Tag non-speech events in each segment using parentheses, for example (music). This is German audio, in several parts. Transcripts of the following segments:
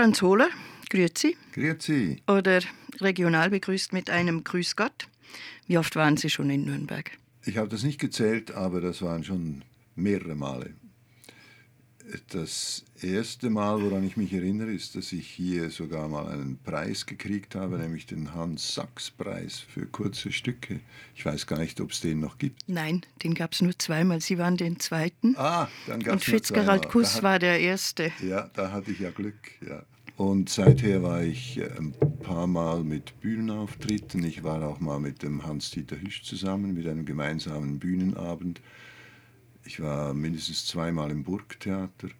Franz Hohler, grüezi. Grüezi. Oder regional begrüßt mit einem Grüß Gott. Wie oft waren Sie schon in Nürnberg? Ich habe das nicht gezählt, aber das waren schon mehrere Male. Das erste Mal, woran ich mich erinnere, ist, dass ich hier sogar mal einen Preis gekriegt habe, nämlich den Hans-Sachs-Preis für kurze Stücke. Ich weiß gar nicht, ob es den noch gibt. Nein, den gab es nur zweimal. Sie waren den zweiten. Ah, dann gab es Und Fitzgerald Kuss war der erste. Ja, da hatte ich ja Glück, ja. Und seither war ich äh, ein paar Mal mit Bühnenauftritten. Ich war auch mal mit dem Hans-Dieter Hüsch zusammen, mit einem gemeinsamen Bühnenabend. Ich war mindestens zweimal im Burgtheater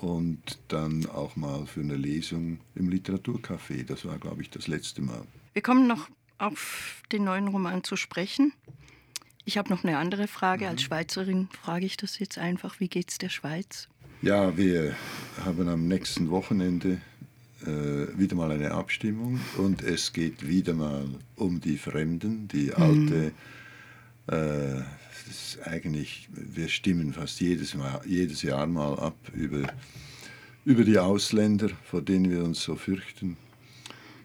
und dann auch mal für eine Lesung im Literaturcafé. Das war, glaube ich, das letzte Mal. Wir kommen noch auf den neuen Roman zu sprechen. Ich habe noch eine andere Frage. Als mhm. Schweizerin frage ich das jetzt einfach. Wie geht es der Schweiz? Ja, wir haben am nächsten Wochenende äh, wieder mal eine Abstimmung und es geht wieder mal um die Fremden, die mhm. alte. Äh, eigentlich, wir stimmen fast jedes, mal, jedes Jahr mal ab über, über die Ausländer, vor denen wir uns so fürchten.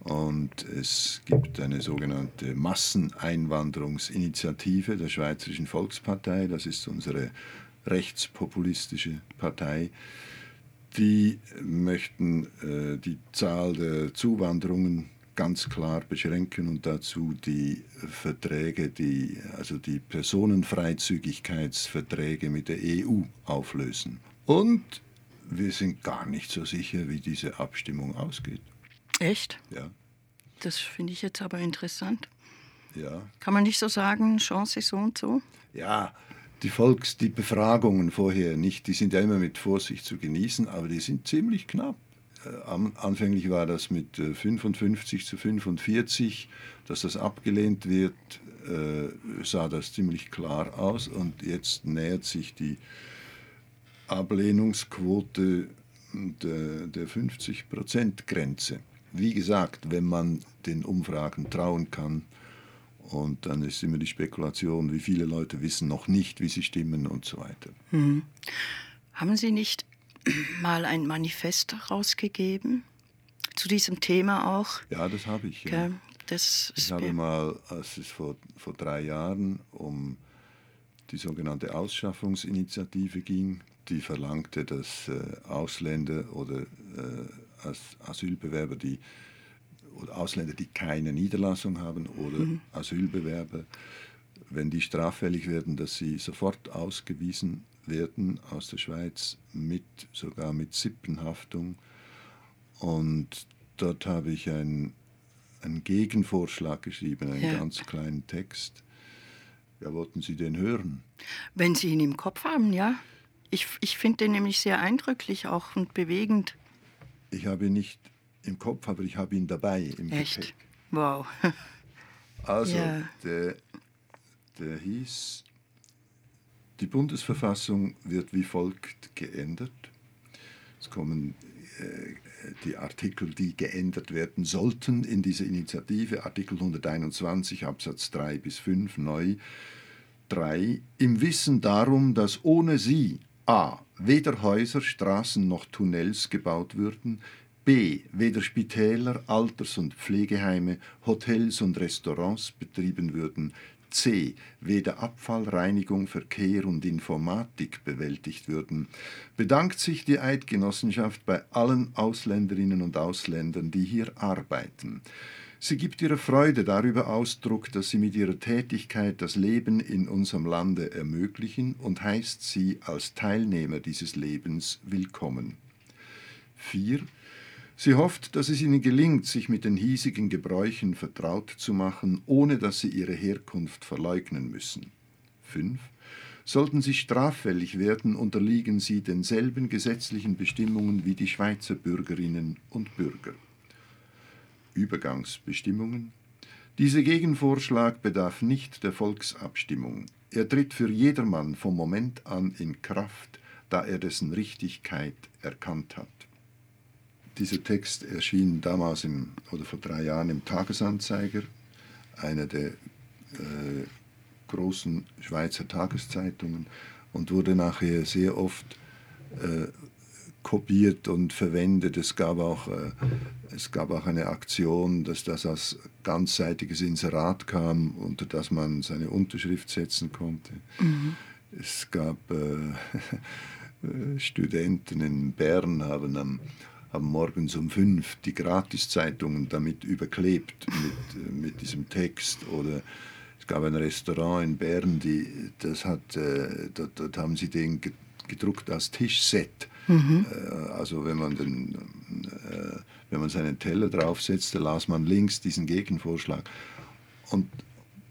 Und es gibt eine sogenannte Masseneinwanderungsinitiative der Schweizerischen Volkspartei, das ist unsere rechtspopulistische Partei, die möchten äh, die Zahl der Zuwanderungen ganz klar beschränken und dazu die Verträge, die, also die Personenfreizügigkeitsverträge mit der EU auflösen. Und wir sind gar nicht so sicher, wie diese Abstimmung ausgeht. Echt? Ja. Das finde ich jetzt aber interessant. Ja. Kann man nicht so sagen, Chance so und so? Ja, die Volks, die Befragungen vorher nicht, die sind ja immer mit Vorsicht zu genießen, aber die sind ziemlich knapp. Äh, anfänglich war das mit 55 äh, zu 45, dass das abgelehnt wird, äh, sah das ziemlich klar aus und jetzt nähert sich die Ablehnungsquote der, der 50-Prozent-Grenze. Wie gesagt, wenn man den Umfragen trauen kann, und dann ist immer die Spekulation, wie viele Leute wissen noch nicht, wie sie stimmen und so weiter. Hm. Haben Sie nicht (clears throat) mal ein Manifest rausgegeben? Zu diesem Thema auch? Ja, das habe ich. Ja. Das ich habe mal, als es vor, vor drei Jahren um die sogenannte Ausschaffungsinitiative ging, die verlangte, dass äh, Ausländer oder äh, Asylbewerber, die oder Ausländer, die keine Niederlassung haben oder mhm. Asylbewerber, wenn die straffällig werden, dass sie sofort ausgewiesen werden aus der Schweiz, mit, sogar mit Sippenhaftung. Und dort habe ich einen, einen Gegenvorschlag geschrieben, einen ja. ganz kleinen Text. Ja, wollten Sie den hören? Wenn Sie ihn im Kopf haben, ja. Ich, ich finde den nämlich sehr eindrücklich auch und bewegend. Ich habe ihn nicht im Kopf, aber ich habe ihn dabei im Echt? Gepäck. Wow. (laughs) also, ja. der, der hieß, die Bundesverfassung wird wie folgt geändert. Es kommen äh, die Artikel, die geändert werden sollten in dieser Initiative, Artikel 121 Absatz 3 bis 5 neu. 3. Im Wissen darum, dass ohne sie a. weder Häuser, Straßen noch Tunnels gebaut würden, b. weder Spitäler, Alters- und Pflegeheime, Hotels und Restaurants betrieben würden, c. weder Abfall, Reinigung, Verkehr und Informatik bewältigt würden, bedankt sich die Eidgenossenschaft bei allen Ausländerinnen und Ausländern, die hier arbeiten. Sie gibt ihrer Freude darüber Ausdruck, dass sie mit ihrer Tätigkeit das Leben in unserem Lande ermöglichen und heißt sie als Teilnehmer dieses Lebens willkommen. 4. Sie hofft, dass es ihnen gelingt, sich mit den hiesigen Gebräuchen vertraut zu machen, ohne dass sie ihre Herkunft verleugnen müssen. 5. Sollten sie straffällig werden, unterliegen sie denselben gesetzlichen Bestimmungen wie die Schweizer Bürgerinnen und Bürger. Übergangsbestimmungen Dieser Gegenvorschlag bedarf nicht der Volksabstimmung. Er tritt für jedermann vom Moment an in Kraft, da er dessen Richtigkeit erkannt hat. Dieser Text erschien damals im, oder vor drei Jahren im Tagesanzeiger, einer der äh, großen Schweizer Tageszeitungen, und wurde nachher sehr oft äh, kopiert und verwendet. Es gab auch, äh, es gab auch eine Aktion, dass das als ganzseitiges Inserat kam, unter das man seine Unterschrift setzen konnte. Mhm. Es gab äh, (laughs) Studenten in Bern haben am haben morgens um fünf die Gratiszeitungen damit überklebt mit, äh, mit diesem Text oder es gab ein Restaurant in Bern, die, das hat, äh, dort, dort haben sie den gedruckt als Tischset. Mhm. Äh, also wenn man, den, äh, wenn man seinen Teller draufsetzte, las man links diesen Gegenvorschlag. Und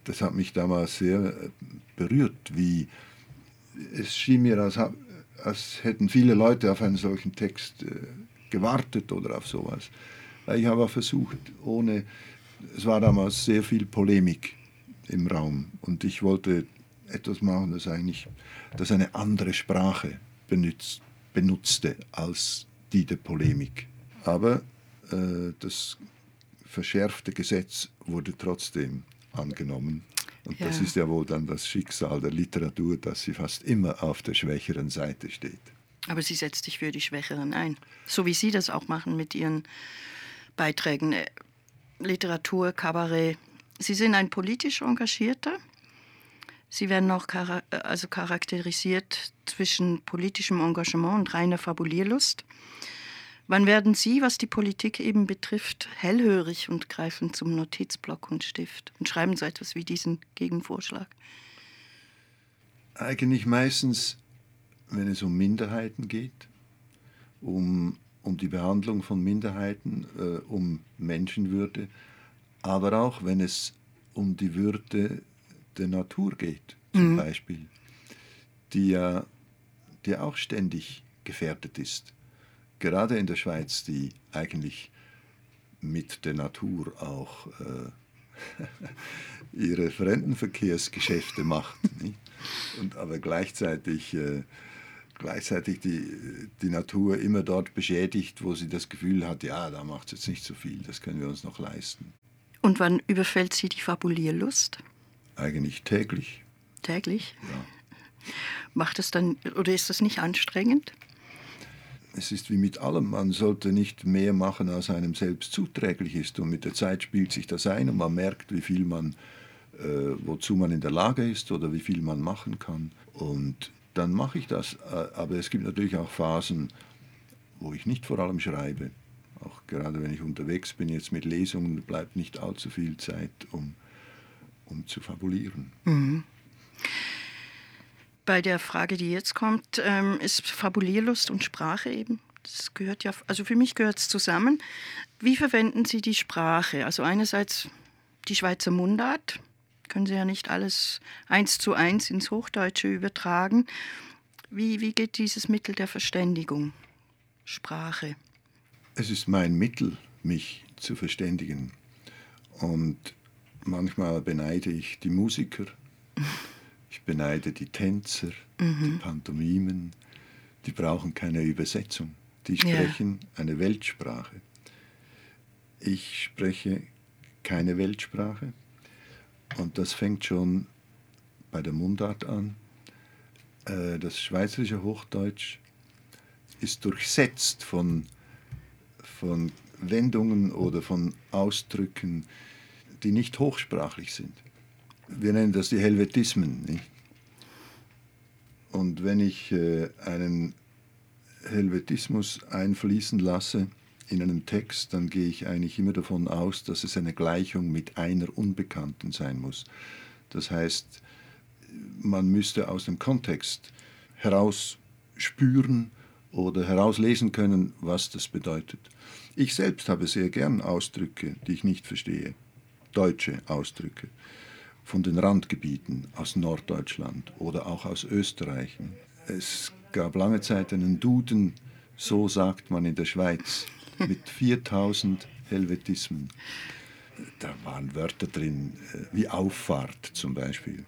das hat mich damals sehr äh, berührt, wie es schien mir, als, als hätten viele Leute auf einen solchen Text gewartet oder auf sowas. Ich habe versucht, ohne, es war damals sehr viel Polemik im Raum und ich wollte etwas machen, das eigentlich, das eine andere Sprache benutzt, benutzte als die der Polemik. Aber äh, das verschärfte Gesetz wurde trotzdem angenommen. Und ja. das ist ja wohl dann das Schicksal der Literatur, dass sie fast immer auf der schwächeren Seite steht. Aber sie setzt sich für die Schwächeren ein. So wie Sie das auch machen mit Ihren Beiträgen. Äh, Literatur, Kabarett. Sie sind ein politisch Engagierter. Sie werden auch char also charakterisiert zwischen politischem Engagement und reiner Fabulierlust. Wann werden Sie, was die Politik eben betrifft, hellhörig und greifen zum Notizblock und Stift und schreiben so etwas wie diesen Gegenvorschlag? Eigentlich meistens wenn es um Minderheiten geht, um, um die Behandlung von Minderheiten, äh, um Menschenwürde, aber auch wenn es um die Würde der Natur geht, zum mhm. Beispiel, die ja die auch ständig gefährdet ist. Gerade in der Schweiz, die eigentlich mit der Natur auch äh, (laughs) ihre Fremdenverkehrsgeschäfte macht. Und aber gleichzeitig äh, gleichzeitig die, die Natur immer dort beschädigt, wo sie das Gefühl hat, ja, da macht es jetzt nicht so viel, das können wir uns noch leisten. Und wann überfällt Sie die Fabulierlust? Eigentlich täglich. Täglich? Ja. Macht es dann, oder ist das nicht anstrengend? Es ist wie mit allem, man sollte nicht mehr machen, als einem selbst zuträglich ist. Und mit der Zeit spielt sich das ein und man merkt, wie viel man, äh, wozu man in der Lage ist oder wie viel man machen kann. Und dann mache ich das. Aber es gibt natürlich auch Phasen, wo ich nicht vor allem schreibe. Auch gerade wenn ich unterwegs bin, jetzt mit Lesungen, bleibt nicht allzu viel Zeit, um, um zu fabulieren. Mhm. Bei der Frage, die jetzt kommt, ähm, ist Fabulierlust und Sprache eben. Das gehört ja, also für mich gehört es zusammen. Wie verwenden Sie die Sprache? Also einerseits die Schweizer Mundart, können Sie ja nicht alles eins zu eins ins Hochdeutsche übertragen. Wie, wie geht dieses Mittel der Verständigung? Sprache. Es ist mein Mittel, mich zu verständigen. Und manchmal beneide ich die Musiker, (laughs) ich beneide die Tänzer, mhm. die Pantomimen, die brauchen keine Übersetzung. Die sprechen ja. eine Weltsprache. Ich spreche keine Weltsprache, und das fängt schon bei der Mundart an. Äh, das schweizerische Hochdeutsch ist durchsetzt von, von Wendungen oder von Ausdrücken, die nicht hochsprachlich sind. Wir nennen das die Helvetismen. Nicht? Und wenn ich äh, einen Helvetismus einfließen lasse, in einem Text, dann gehe ich eigentlich immer davon aus, dass es eine Gleichung mit einer Unbekannten sein muss. Das heißt, man müsste aus dem Kontext heraus spüren oder herauslesen können, was das bedeutet. Ich selbst habe sehr gern Ausdrücke, die ich nicht verstehe, deutsche Ausdrücke von den Randgebieten aus Norddeutschland oder auch aus Österreich. Es gab lange Zeit einen Duden, so sagt man in der Schweiz mit 4000 Helvetismen. Da waren Wörter drin, äh, wie Auffahrt zum Beispiel.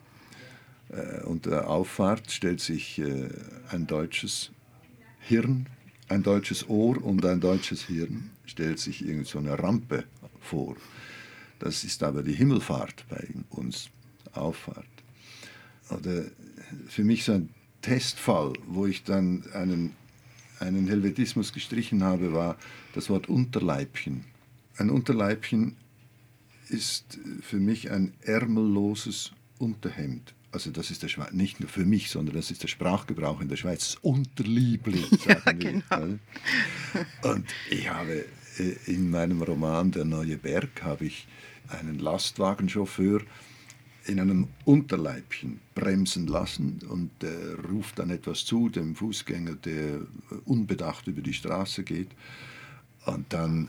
Äh, unter Auffahrt stellt sich äh, ein deutsches Hirn, ein deutsches Ohr und ein deutsches Hirn stellt sich irgend so eine Rampe vor. Das ist aber die Himmelfahrt bei uns, Auffahrt. Oder für mich so ein Testfall, wo ich dann einen einen Helvetismus gestrichen habe, war das Wort Unterleibchen. Ein Unterleibchen ist für mich ein ärmelloses Unterhemd. Also das ist der Schweiz, nicht nur für mich, sondern das ist der Sprachgebrauch in der Schweiz. Das Unterliebli, (laughs) sagen ja, wir. Genau. Und ich habe äh, in meinem Roman Der neue Berg habe ich einen Lastwagenchauffeur in einem Unterleibchen bremsen lassen und der ruft dann etwas zu dem Fußgänger, der unbedacht über die Straße geht. Und dann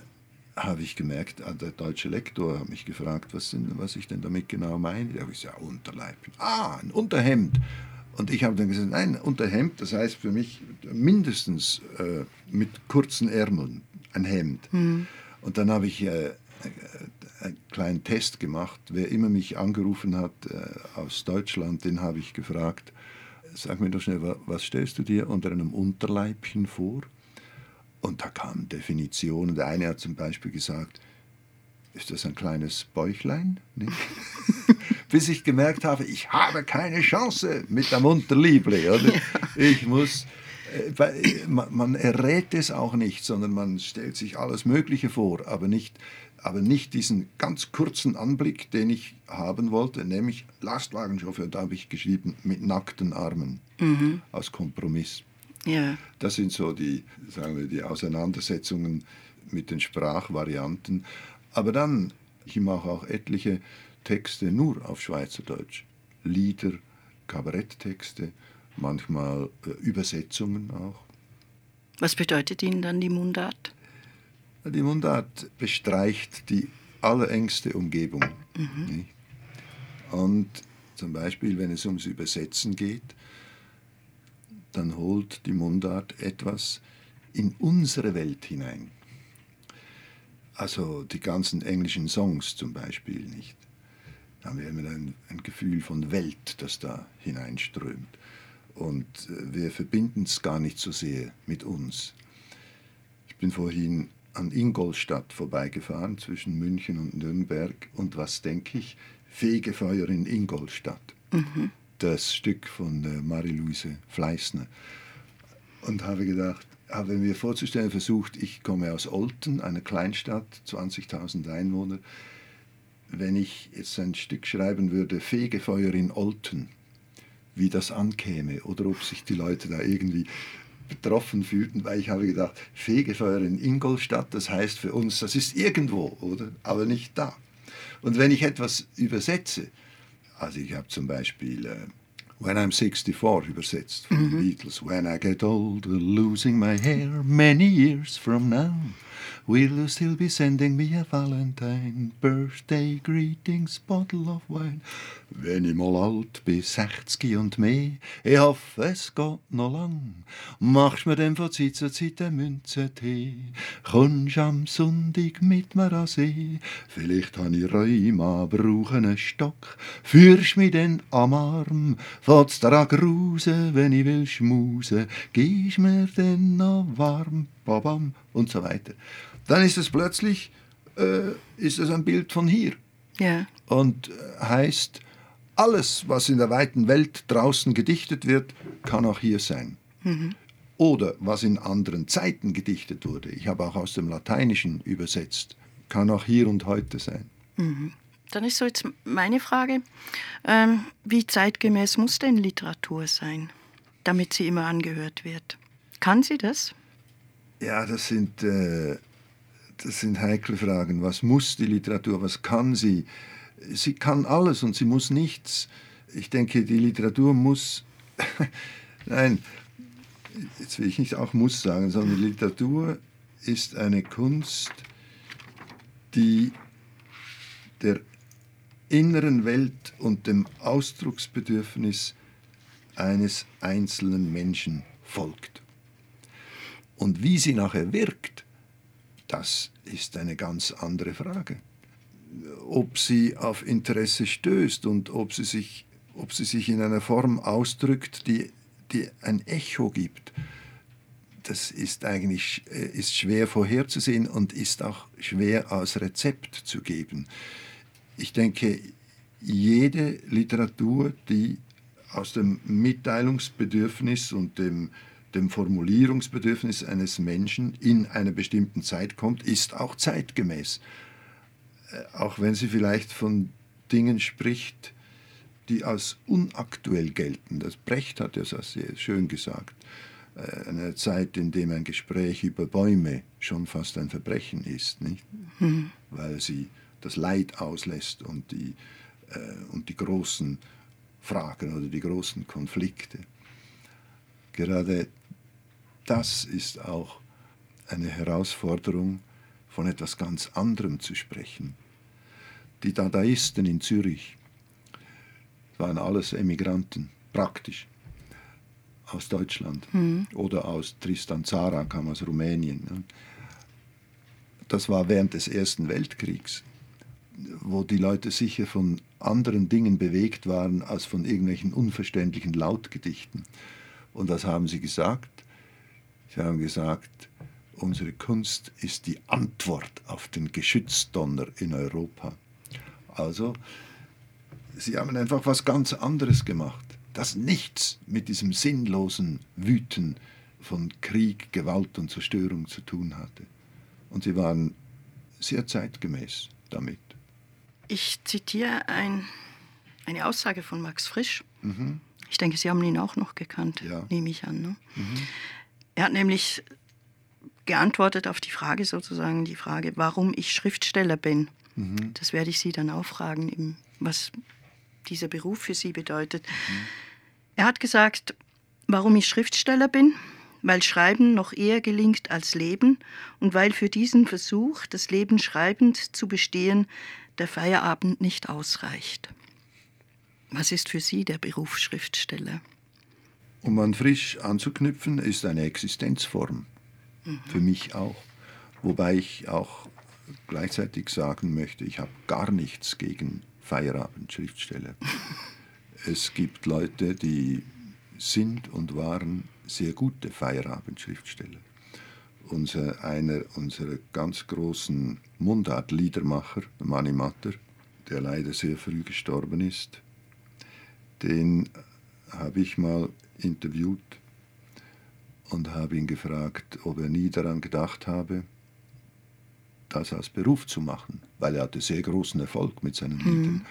habe ich gemerkt, ah, der deutsche Lektor hat mich gefragt, was, denn, was ich denn damit genau meine. Da habe ich gesagt, Unterleibchen. Ah, ein Unterhemd. Und ich habe dann gesagt, nein, Unterhemd, das heißt für mich mindestens äh, mit kurzen Ärmeln, ein Hemd. Mhm. Und dann habe ich äh, einen kleinen Test gemacht. Wer immer mich angerufen hat äh, aus Deutschland, den habe ich gefragt, sag mir doch schnell, was stellst du dir unter einem Unterleibchen vor? Und da kamen Definitionen. Der eine hat zum Beispiel gesagt, ist das ein kleines Bäuchlein? (laughs) Bis ich gemerkt habe, ich habe keine Chance mit dem Unterliebli. Oder? Ich muss, man errät es auch nicht, sondern man stellt sich alles Mögliche vor, aber nicht, aber nicht diesen ganz kurzen Anblick, den ich haben wollte, nämlich Lastwagenchauffeur, da habe ich geschrieben, mit nackten Armen, mhm. als Kompromiss. Ja. Das sind so die, sagen wir, die Auseinandersetzungen mit den Sprachvarianten. Aber dann, ich mache auch etliche Texte nur auf Schweizerdeutsch. Lieder, Kabaretttexte, manchmal äh, Übersetzungen auch. Was bedeutet Ihnen dann die Mundart? Die Mundart bestreicht die allerengste Umgebung. Mhm. Und zum Beispiel, wenn es ums Übersetzen geht, dann holt die Mundart etwas in unsere Welt hinein. Also die ganzen englischen Songs zum Beispiel nicht. Da haben wir immer ein, ein Gefühl von Welt, das da hineinströmt. Und äh, wir verbinden es gar nicht so sehr mit uns. Ich bin vorhin an Ingolstadt vorbeigefahren zwischen München und Nürnberg und was denke ich? Fegefeuer in Ingolstadt. Mhm das Stück von äh, Marie-Louise Fleißner und habe gedacht, habe mir vorzustellen versucht, ich komme aus Olten, einer Kleinstadt, 20.000 Einwohner. Wenn ich jetzt ein Stück schreiben würde, Fegefeuer in Olten, wie das ankäme oder ob sich die Leute da irgendwie betroffen fühlten, weil ich habe gedacht, Fegefeuer in Ingolstadt, das heißt für uns, das ist irgendwo, oder? Aber nicht da. Und wenn ich etwas übersetze, also ich habe zum Beispiel äh, When I'm 64 übersetzt von mhm. den Beatles. When I get older, losing my hair many years from now. Will you still be sending me a Valentine? Birthday greetings, bottle of wine. Wenn ich mal alt bin, 60 und mehr, ich hoffe, es geht noch lang, machst mir dann von Zeit zu Zeit eine Münze Tee. Kommst am Sonntag mit mir an See, vielleicht habe ich Rheuma, brauche einen Stock, führst mich dann am Arm, fährt's daran grusen, wenn ich will schmusen, gehst mir dann noch warm, babam und so weiter dann ist es plötzlich äh, ist es ein Bild von hier. Ja. Und äh, heißt, alles, was in der weiten Welt draußen gedichtet wird, kann auch hier sein. Mhm. Oder was in anderen Zeiten gedichtet wurde, ich habe auch aus dem Lateinischen übersetzt, kann auch hier und heute sein. Mhm. Dann ist so jetzt meine Frage, ähm, wie zeitgemäß muss denn Literatur sein, damit sie immer angehört wird? Kann sie das? Ja, das sind äh, das sind heikle Fragen. Was muss die Literatur? Was kann sie? Sie kann alles und sie muss nichts. Ich denke, die Literatur muss. (laughs) Nein, jetzt will ich nicht auch muss sagen, sondern die Literatur ist eine Kunst, die der inneren Welt und dem Ausdrucksbedürfnis eines einzelnen Menschen folgt. Und wie sie nachher wirkt, das ist eine ganz andere Frage. Ob sie auf Interesse stößt und ob sie sich, ob sie sich in einer Form ausdrückt, die, die ein Echo gibt, das ist eigentlich äh, ist schwer vorherzusehen und ist auch schwer als Rezept zu geben. Ich denke, jede Literatur, die aus dem Mitteilungsbedürfnis und dem dem Formulierungsbedürfnis eines Menschen in einer bestimmten Zeit kommt, ist auch zeitgemäß. Äh, auch wenn sie vielleicht von Dingen spricht, die als unaktuell gelten. Das Brecht hat ja das sehr schön gesagt. Äh, eine Zeit, in der ein Gespräch über Bäume schon fast ein Verbrechen ist, nicht? Mhm. weil sie das Leid auslässt und die, äh, und die großen Fragen oder die großen Konflikte. Gerade das ist auch eine Herausforderung, von etwas ganz anderem zu sprechen. Die Dadaisten in Zürich waren alles Emigranten, praktisch, aus Deutschland mhm. oder aus Tristan Zara, kam aus Rumänien. Das war während des Ersten Weltkriegs, wo die Leute sicher von anderen Dingen bewegt waren als von irgendwelchen unverständlichen Lautgedichten. Und was haben sie gesagt? Sie haben gesagt, unsere Kunst ist die Antwort auf den Geschützdonner in Europa. Also, sie haben einfach was ganz anderes gemacht, das nichts mit diesem sinnlosen Wüten von Krieg, Gewalt und Zerstörung zu tun hatte. Und sie waren sehr zeitgemäß damit. Ich zitiere ein, eine Aussage von Max Frisch. Mhm. Ich denke, Sie haben ihn auch noch gekannt, ja. nehme ich an. Ne? Mhm. Er hat nämlich geantwortet auf die Frage sozusagen, die Frage, warum ich Schriftsteller bin. Mhm. Das werde ich Sie dann auch fragen, was dieser Beruf für Sie bedeutet. Mhm. Er hat gesagt, warum ich Schriftsteller bin, weil Schreiben noch eher gelingt als Leben und weil für diesen Versuch, das Leben schreibend zu bestehen, der Feierabend nicht ausreicht. Was ist für Sie der Beruf Schriftsteller? Um an frisch anzuknüpfen, ist eine Existenzform. Mhm. Für mich auch. Wobei ich auch gleichzeitig sagen möchte, ich habe gar nichts gegen Feierabendschriftsteller. (laughs) es gibt Leute, die sind und waren sehr gute Feierabendschriftsteller. Unser, einer unserer ganz großen Mundart-Liedermacher, Mani Matter, der leider sehr früh gestorben ist, den habe ich mal interviewt und habe ihn gefragt, ob er nie daran gedacht habe, das als Beruf zu machen, weil er hatte sehr großen Erfolg mit seinen mhm. Liedern,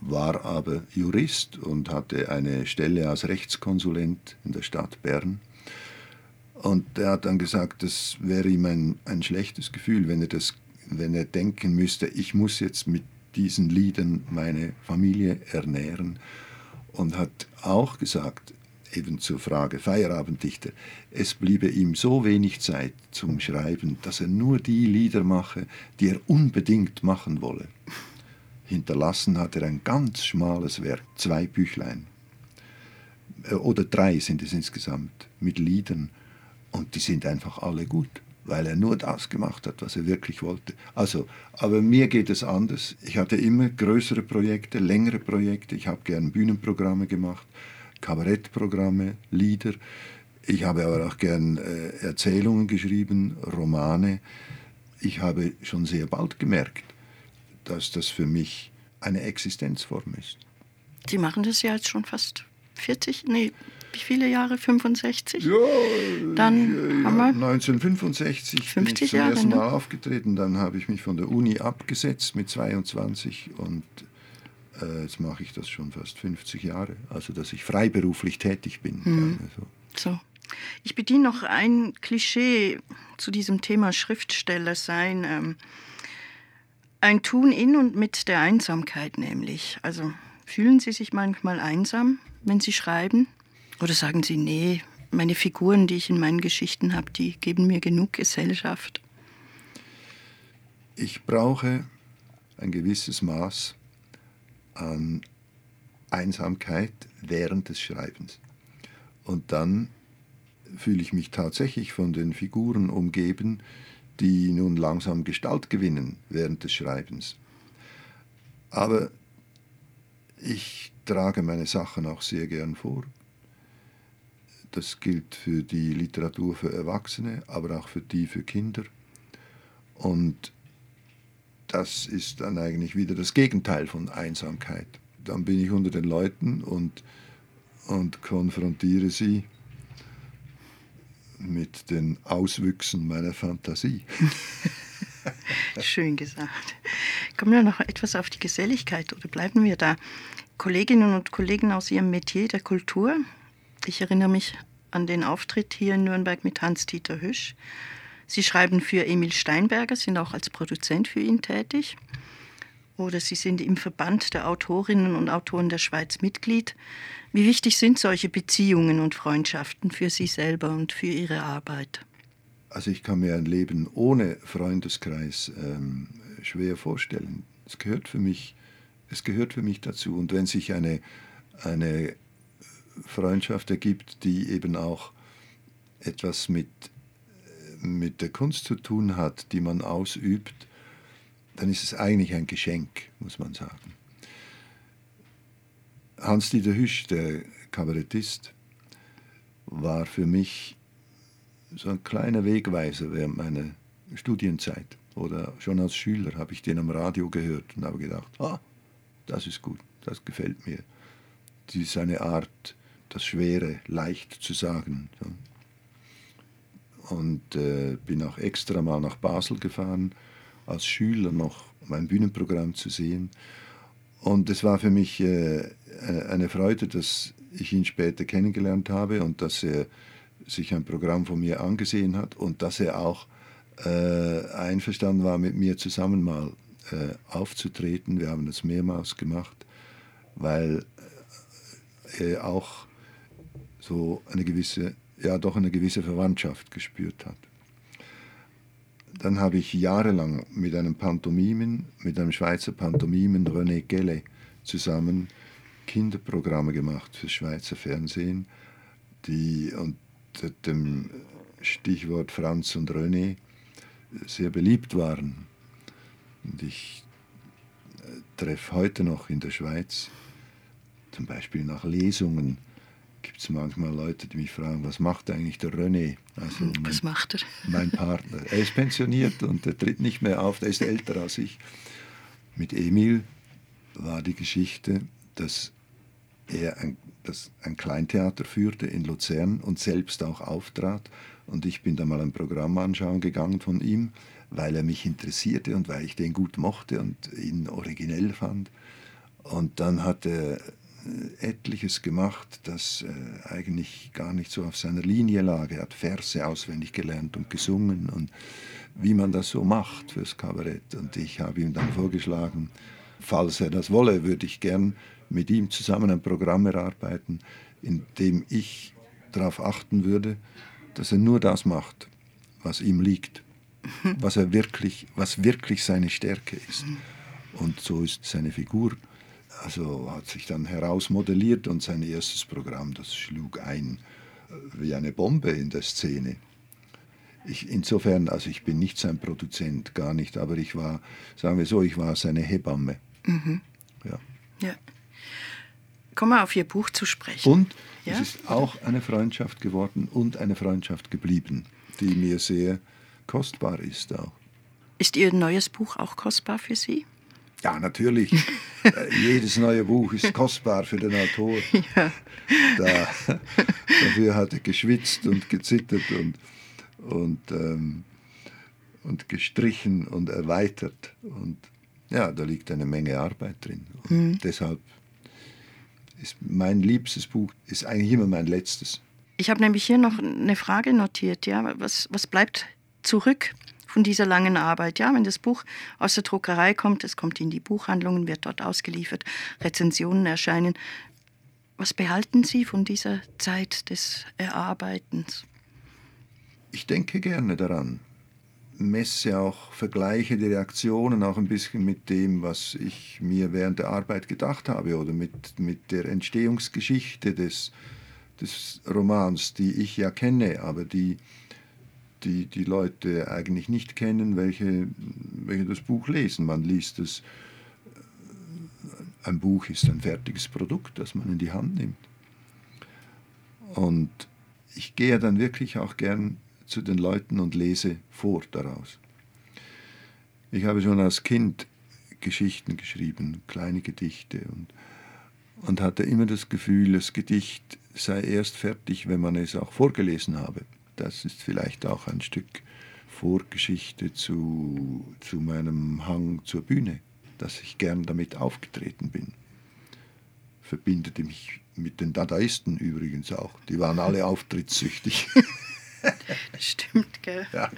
war aber Jurist und hatte eine Stelle als Rechtskonsulent in der Stadt Bern. Und er hat dann gesagt, das wäre ihm ein, ein schlechtes Gefühl, wenn er, das, wenn er denken müsste, ich muss jetzt mit diesen Liedern meine Familie ernähren. Und hat auch gesagt, eben zur Frage Feierabenddichter, es bliebe ihm so wenig Zeit zum Schreiben, dass er nur die Lieder mache, die er unbedingt machen wolle. Hinterlassen hat er ein ganz schmales Werk, zwei Büchlein. Äh, oder drei sind es insgesamt, mit Liedern. Und die sind einfach alle gut, weil er nur das gemacht hat, was er wirklich wollte. Also, aber mir geht es anders. Ich hatte immer größere Projekte, längere Projekte. Ich habe gern Bühnenprogramme gemacht Kabarettprogramme, Lieder. Ich habe aber auch gern äh, Erzählungen geschrieben, Romane. Ich habe schon sehr bald gemerkt, dass das für mich eine Existenzform ist. Sie machen das ja jetzt schon fast 40, nee, wie viele Jahre? 65? Ja, dann ja, haben wir 1965 bin ich zum Jahre, ersten Mal ne? aufgetreten. Dann habe ich mich von der Uni abgesetzt mit 22 und jetzt mache ich das schon fast 50 Jahre, also dass ich freiberuflich tätig bin. Mhm. So. so. Ich bediene noch ein Klischee zu diesem Thema Schriftsteller sein. Ähm, ein Tun in und mit der Einsamkeit nämlich. Also fühlen Sie sich manchmal einsam, wenn Sie schreiben? Oder sagen Sie, nee, meine Figuren, die ich in meinen Geschichten habe, die geben mir genug Gesellschaft? Ich brauche ein gewisses Maß an Einsamkeit während des Schreibens. Und dann fühle ich mich tatsächlich von den Figuren umgeben, die nun langsam Gestalt gewinnen während des Schreibens. Aber ich trage meine Sachen auch sehr gern vor. Das gilt für die Literatur für Erwachsene, aber auch für die für Kinder. Und das ist dann eigentlich wieder das Gegenteil von Einsamkeit. Dann bin ich unter den Leuten und, und konfrontiere sie mit den Auswüchsen meiner Fantasie. (laughs) Schön gesagt. Kommen wir noch etwas auf die Geselligkeit oder bleiben wir da? Kolleginnen und Kollegen aus ihrem Metier der Kultur. Ich erinnere mich an den Auftritt hier in Nürnberg mit Hans-Dieter Hüsch. Sie schreiben für Emil Steinberger, sind auch als Produzent für ihn tätig. Oder Sie sind im Verband der Autorinnen und Autoren der Schweiz Mitglied. Wie wichtig sind solche Beziehungen und Freundschaften für Sie selber und für Ihre Arbeit? Also ich kann mir ein Leben ohne Freundeskreis ähm, schwer vorstellen. Es gehört für mich, es gehört für mich dazu. Und wenn sich eine, eine Freundschaft ergibt, die eben auch etwas mit, mit der Kunst zu tun hat, die man ausübt, dann ist es eigentlich ein Geschenk, muss man sagen. Hans-Dieter Hüsch, der Kabarettist, war für mich so ein kleiner Wegweiser während meiner Studienzeit. Oder schon als Schüler habe ich den am Radio gehört und habe gedacht, ah, das ist gut, das gefällt mir. Die ist eine Art, das Schwere leicht zu sagen. Und äh, bin auch extra mal nach Basel gefahren, als Schüler noch mein Bühnenprogramm zu sehen. Und es war für mich äh, eine Freude, dass ich ihn später kennengelernt habe und dass er sich ein Programm von mir angesehen hat und dass er auch äh, einverstanden war, mit mir zusammen mal äh, aufzutreten. Wir haben das mehrmals gemacht, weil er auch so eine gewisse, ja doch eine gewisse Verwandtschaft gespürt hat. Dann habe ich jahrelang mit einem Pantomimen, mit einem Schweizer Pantomimen René Gelle zusammen Kinderprogramme gemacht für Schweizer Fernsehen, die unter dem Stichwort Franz und René sehr beliebt waren. Und ich äh, treffe heute noch in der Schweiz, zum Beispiel nach Lesungen, gibt es manchmal Leute, die mich fragen, was macht eigentlich der René? Also mein, was macht er? (laughs) Mein Partner. Er ist pensioniert (laughs) und er tritt nicht mehr auf, der ist älter als ich. Mit Emil war die Geschichte, dass er ein, das ein Kleintheater führte in Luzern und selbst auch auftrat. Und ich bin da mal ein Programm anschauen gegangen von ihm, weil er mich interessierte und weil ich den gut mochte und ihn originell fand. Und dann hat er etliches gemacht, das äh, eigentlich gar nicht so auf seiner Linie lag. Er hat Verse auswendig gelernt und gesungen und wie man das so macht fürs Kabarett. Und ich habe ihm dann vorgeschlagen, falls er das wolle, würde ich gern mit ihm zusammen ein Programm erarbeiten, in dem ich darauf achten würde, dass er nur das macht, was ihm liegt, (laughs) was er wirklich, was wirklich seine Stärke ist. Und so ist seine Figur also hat sich dann herausmodelliert und sein erstes Programm, das schlug ein äh, wie eine Bombe in der Szene. Ich, insofern, also ich bin nicht sein Produzent, gar nicht, aber ich war, sagen wir so, ich war seine Hebamme. Mhm. Ja. ja. Kommen wir auf Ihr Buch zu sprechen. Und ja? es ist auch eine Freundschaft geworden und eine Freundschaft geblieben, die mir sehr kostbar ist auch. Ist Ihr neues Buch auch kostbar für Sie? Ja, natürlich. (laughs) Äh, jedes neue Buch ist kostbar für den Autor. (laughs) Ja. Da, dafür hat er geschwitzt und gezittert und, und, ähm, und gestrichen und erweitert. Und ja, da liegt eine Menge Arbeit drin. Und mhm. deshalb ist mein liebstes Buch ist eigentlich immer mein letztes. Ich habe nämlich hier noch eine Frage notiert. Ja, was, was bleibt zurück von dieser langen Arbeit. Ja, wenn das Buch aus der Druckerei kommt, es kommt in die Buchhandlungen, wird dort ausgeliefert, Rezensionen erscheinen. Was behalten Sie von dieser Zeit des Erarbeitens? Ich denke gerne daran. Messe auch, vergleiche die Reaktionen auch ein bisschen mit dem, was ich mir während der Arbeit gedacht habe oder mit, mit der Entstehungsgeschichte des, des Romans, die ich ja kenne, aber die die die Leute eigentlich nicht kennen, welche, welche das Buch lesen. Man liest es, ein Buch ist ein fertiges Produkt, das man in die Hand nimmt. Und ich gehe dann wirklich auch gern zu den Leuten und lese vor daraus. Ich habe schon als Kind Geschichten geschrieben, kleine Gedichte und, und hatte immer das Gefühl, das Gedicht sei erst fertig, wenn man es auch vorgelesen habe Das ist vielleicht auch ein Stück Vorgeschichte zu, zu meinem Hang zur Bühne, dass ich gern damit aufgetreten bin. Verbindete mich mit den Dadaisten übrigens auch. Die waren alle (laughs) auftrittssüchtig. Stimmt, gell? Ja.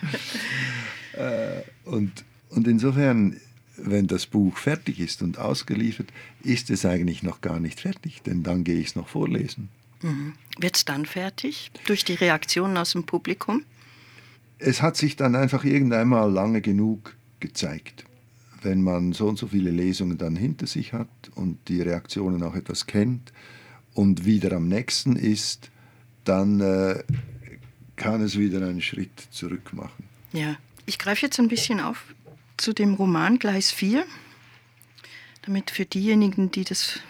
Äh, und, und insofern, wenn das Buch fertig ist und ausgeliefert, ist es eigentlich noch gar nicht fertig, denn dann gehe ich es noch vorlesen. Mhm. Wird es dann fertig durch die Reaktionen aus dem Publikum? Es hat sich dann einfach irgendeinmal lange genug gezeigt. Wenn man so und so viele Lesungen dann hinter sich hat und die Reaktionen auch etwas kennt und wieder am nächsten ist, dann äh, kann es wieder einen Schritt zurück machen. Ja, ich greife jetzt ein bisschen auf zu dem Roman Gleis 4, damit für diejenigen, die das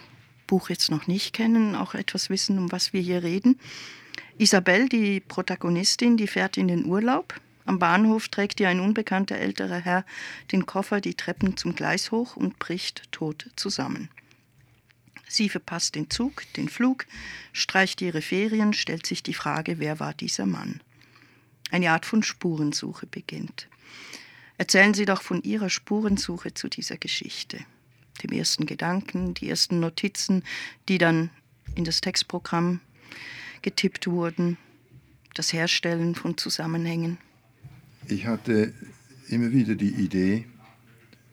Buch jetzt noch nicht kennen, auch etwas wissen, um was wir hier reden. Isabel, die Protagonistin, die fährt in den Urlaub. Am Bahnhof trägt ihr ein unbekannter älterer Herr den Koffer die Treppen zum Gleis hoch und bricht tot zusammen. Sie verpasst den Zug, den Flug, streicht ihre Ferien, stellt sich die Frage, wer war dieser Mann? Eine Art von Spurensuche beginnt. Erzählen Sie doch von Ihrer Spurensuche zu dieser Geschichte dem ersten Gedanken, die ersten Notizen, die dann in das Textprogramm getippt wurden, das Herstellen von Zusammenhängen? Ich hatte immer wieder die Idee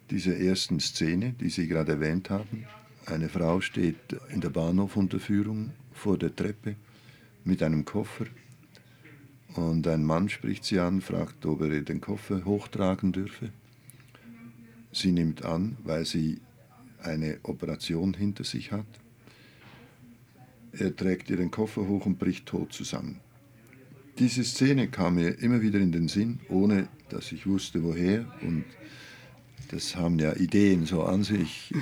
dieser ersten Szene, die Sie gerade erwähnt haben. Eine Frau steht in der Bahnhofunterführung vor der Treppe mit einem Koffer und ein Mann spricht sie an, fragt, ob er den Koffer hochtragen dürfe. Sie nimmt an, weil sie eine Operation hinter sich hat. Er trägt ihr den Koffer hoch und bricht tot zusammen. Diese Szene kam mir immer wieder in den Sinn, ohne dass ich wusste, woher. Und das haben ja Ideen so an sich.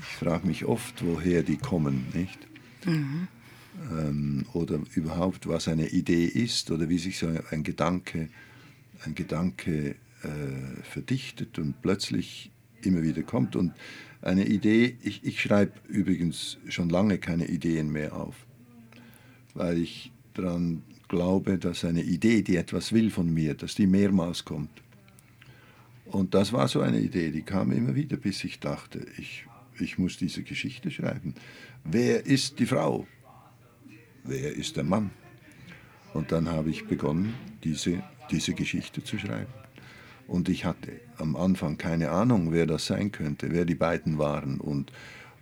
Ich frage mich oft, woher die kommen, nicht? Mhm. Ähm, oder überhaupt, was eine Idee ist oder wie sich so ein Gedanke, ein Gedanke äh, verdichtet und plötzlich immer wieder kommt. Und eine Idee, ich, ich schreibe übrigens schon lange keine Ideen mehr auf, weil ich daran glaube, dass eine Idee, die etwas will von mir, dass die mehrmals kommt. Und das war so eine Idee, die kam immer wieder, bis ich dachte, ich, ich muss diese Geschichte schreiben. Wer ist die Frau? Wer ist der Mann? Und dann habe ich begonnen, diese, diese Geschichte zu schreiben. Und ich hatte am Anfang keine Ahnung, wer das sein könnte, wer die beiden waren. Und,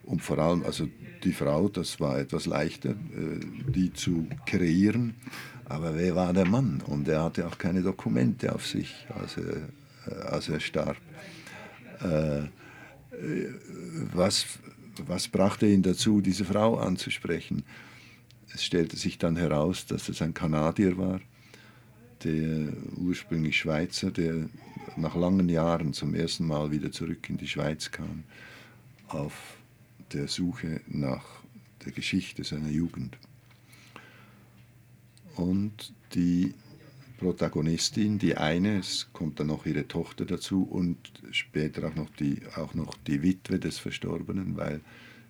und vor allem, also die Frau, das war etwas leichter, äh, die zu kreieren. Aber wer war der Mann? Und er hatte auch keine Dokumente auf sich, als er, äh, als er starb. Äh, was, was brachte ihn dazu, diese Frau anzusprechen? Es stellte sich dann heraus, dass es ein Kanadier war, der ursprünglich Schweizer, der nach langen Jahren zum ersten Mal wieder zurück in die Schweiz kam, auf der Suche nach der Geschichte seiner Jugend. Und die Protagonistin, die eine, es kommt dann noch ihre Tochter dazu und später auch noch die, auch noch die Witwe des Verstorbenen, weil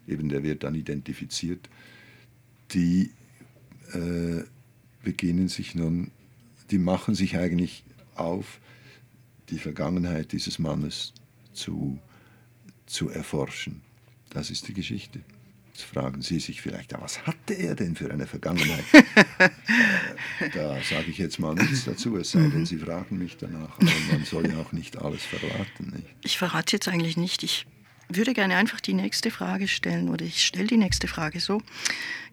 eben der wird dann identifiziert, die äh, beginnen sich nun, die machen sich eigentlich auf, die Vergangenheit dieses Mannes zu, zu erforschen. Das ist die Geschichte. Jetzt fragen Sie sich vielleicht, ja, was hatte er denn für eine Vergangenheit? (laughs) Äh, da sage ich jetzt mal nichts dazu, es sei denn, mhm. Sie fragen mich danach. Aber man soll ja auch nicht alles verraten. Nicht? Ich verrate jetzt eigentlich nicht. Ich würde gerne einfach die nächste Frage stellen oder ich stelle die nächste Frage so.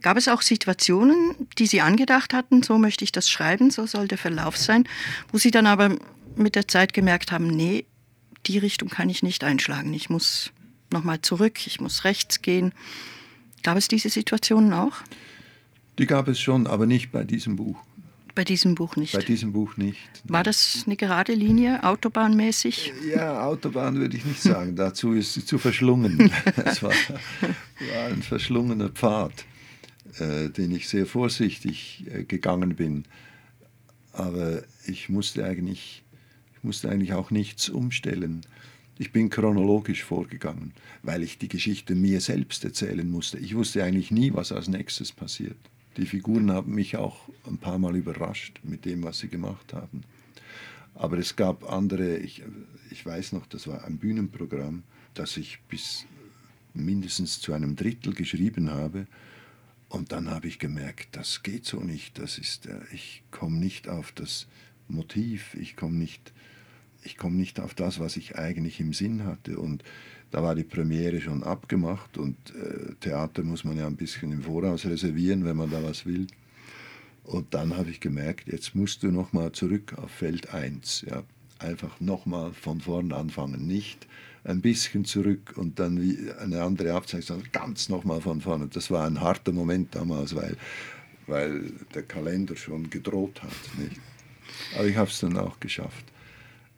Gab es auch Situationen, die Sie angedacht hatten, so möchte ich das schreiben, so soll der Verlauf sein, wo Sie dann aber mit der Zeit gemerkt haben, nee, die Richtung kann ich nicht einschlagen. Ich muss nochmal zurück, ich muss rechts gehen. Gab es diese Situationen auch? Die gab es schon, aber nicht bei diesem Buch. Bei diesem Buch nicht. Bei diesem Buch nicht. War das eine gerade Linie, autobahnmäßig? Ja, Autobahn würde ich nicht sagen. Dazu ist sie zu verschlungen. (laughs) es war, war, ein verschlungener Pfad, äh, den ich sehr vorsichtig äh, gegangen bin. Aber ich musste eigentlich ich musste eigentlich auch nichts umstellen. Ich bin chronologisch vorgegangen, weil ich die Geschichte mir selbst erzählen musste. Ich wusste eigentlich nie, was als nächstes passiert. Die Figuren haben mich auch ein paar Mal überrascht mit dem, was sie gemacht haben. Aber es gab andere, ich, ich weiß noch, das war ein Bühnenprogramm, das ich bis mindestens zu einem Drittel geschrieben habe. Und dann habe ich gemerkt, das geht so nicht. Das ist, äh, ich komme nicht auf das Motiv, ich komme nicht, ich nicht auf das, was ich eigentlich im Sinn hatte. Und da war die Premiere schon abgemacht und äh, Theater muss man ja ein bisschen im Voraus reservieren, wenn man da was will. Und dann habe ich gemerkt, jetzt musst du nochmal zurück auf Feld 1. Ja. Einfach nochmal von vorn anfangen. Nicht ein bisschen zurück und dann wie eine andere Abzeichnung, sondern ganz nochmal von vorne. Das war ein harter Moment damals, weil, weil der Kalender schon gedroht hat. Nicht? Aber ich habe es dann auch geschafft.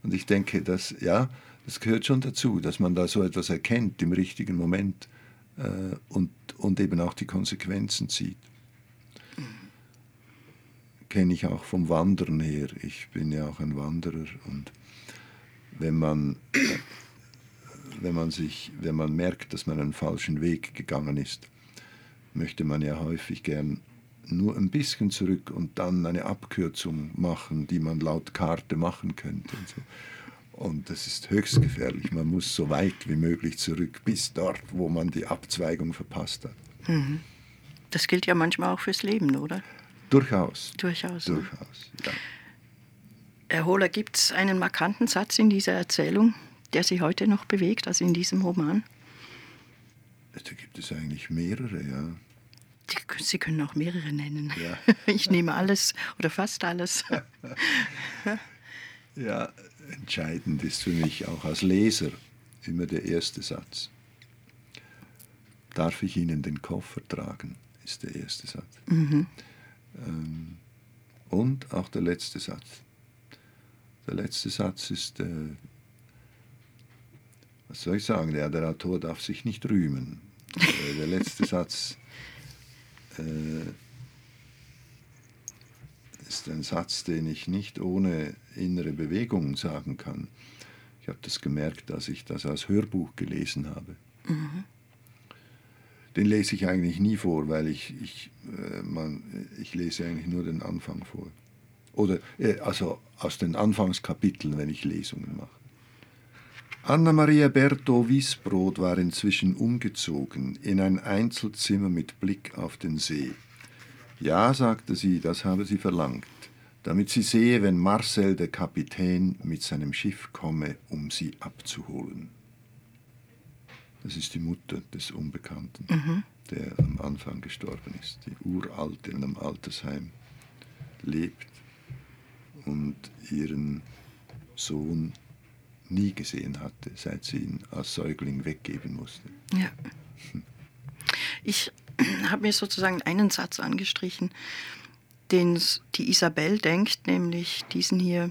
Und ich denke, dass, ja, das gehört schon dazu, dass man da so etwas erkennt im richtigen Moment äh, und, und eben auch die Konsequenzen zieht. Kenne ich auch vom Wandern her. Ich bin ja auch ein Wanderer und wenn man, wenn man sich, wenn man merkt, dass man einen falschen Weg gegangen ist, möchte man ja häufig gern nur ein bisschen zurück und dann eine Abkürzung machen, die man laut Karte machen könnte. Und, so. Und das ist höchst gefährlich. Man muss so weit wie möglich zurück, bis dort, wo man die Abzweigung verpasst hat. Mhm. Das gilt ja manchmal auch fürs Leben, oder? Durchaus. Durchaus. Durchaus, ja. Herr Hohler, gibt es einen markanten Satz in dieser Erzählung, der Sie heute noch bewegt, also in diesem Roman? Da gibt es eigentlich mehrere, ja. Sie können auch mehrere nennen. Ja. (laughs) Ich nehme alles oder fast alles. (laughs) Ja, entscheidend ist für mich auch als Leser immer der erste Satz. Darf ich Ihnen den Koffer tragen, ist der erste Satz. Mhm. Ähm, und auch der letzte Satz. Der letzte Satz ist, äh, was soll ich sagen, der, der Autor darf sich nicht rühmen. Äh, der letzte (laughs) Satz äh, ist ein Satz, den ich nicht ohne innere Bewegung sagen kann. Ich habe das gemerkt, als ich das als Hörbuch gelesen habe. Mhm. Den lese ich eigentlich nie vor, weil ich, ich, äh, man, ich lese eigentlich nur den Anfang vor. Oder äh, also aus den Anfangskapiteln, wenn ich Lesungen mache. Anna-Maria Berto Wiesbrot war inzwischen umgezogen in ein Einzelzimmer mit Blick auf den See. Ja, sagte sie, das habe sie verlangt, damit sie sehe, wenn Marcel der Kapitän mit seinem Schiff komme, um sie abzuholen. Das ist die Mutter des Unbekannten, mhm. der am Anfang gestorben ist, die uralte in einem Altersheim lebt und ihren Sohn nie gesehen hatte, seit sie ihn als Säugling weggeben musste. Ja. Ich habe mir sozusagen einen Satz angestrichen, den die Isabel denkt, nämlich diesen hier.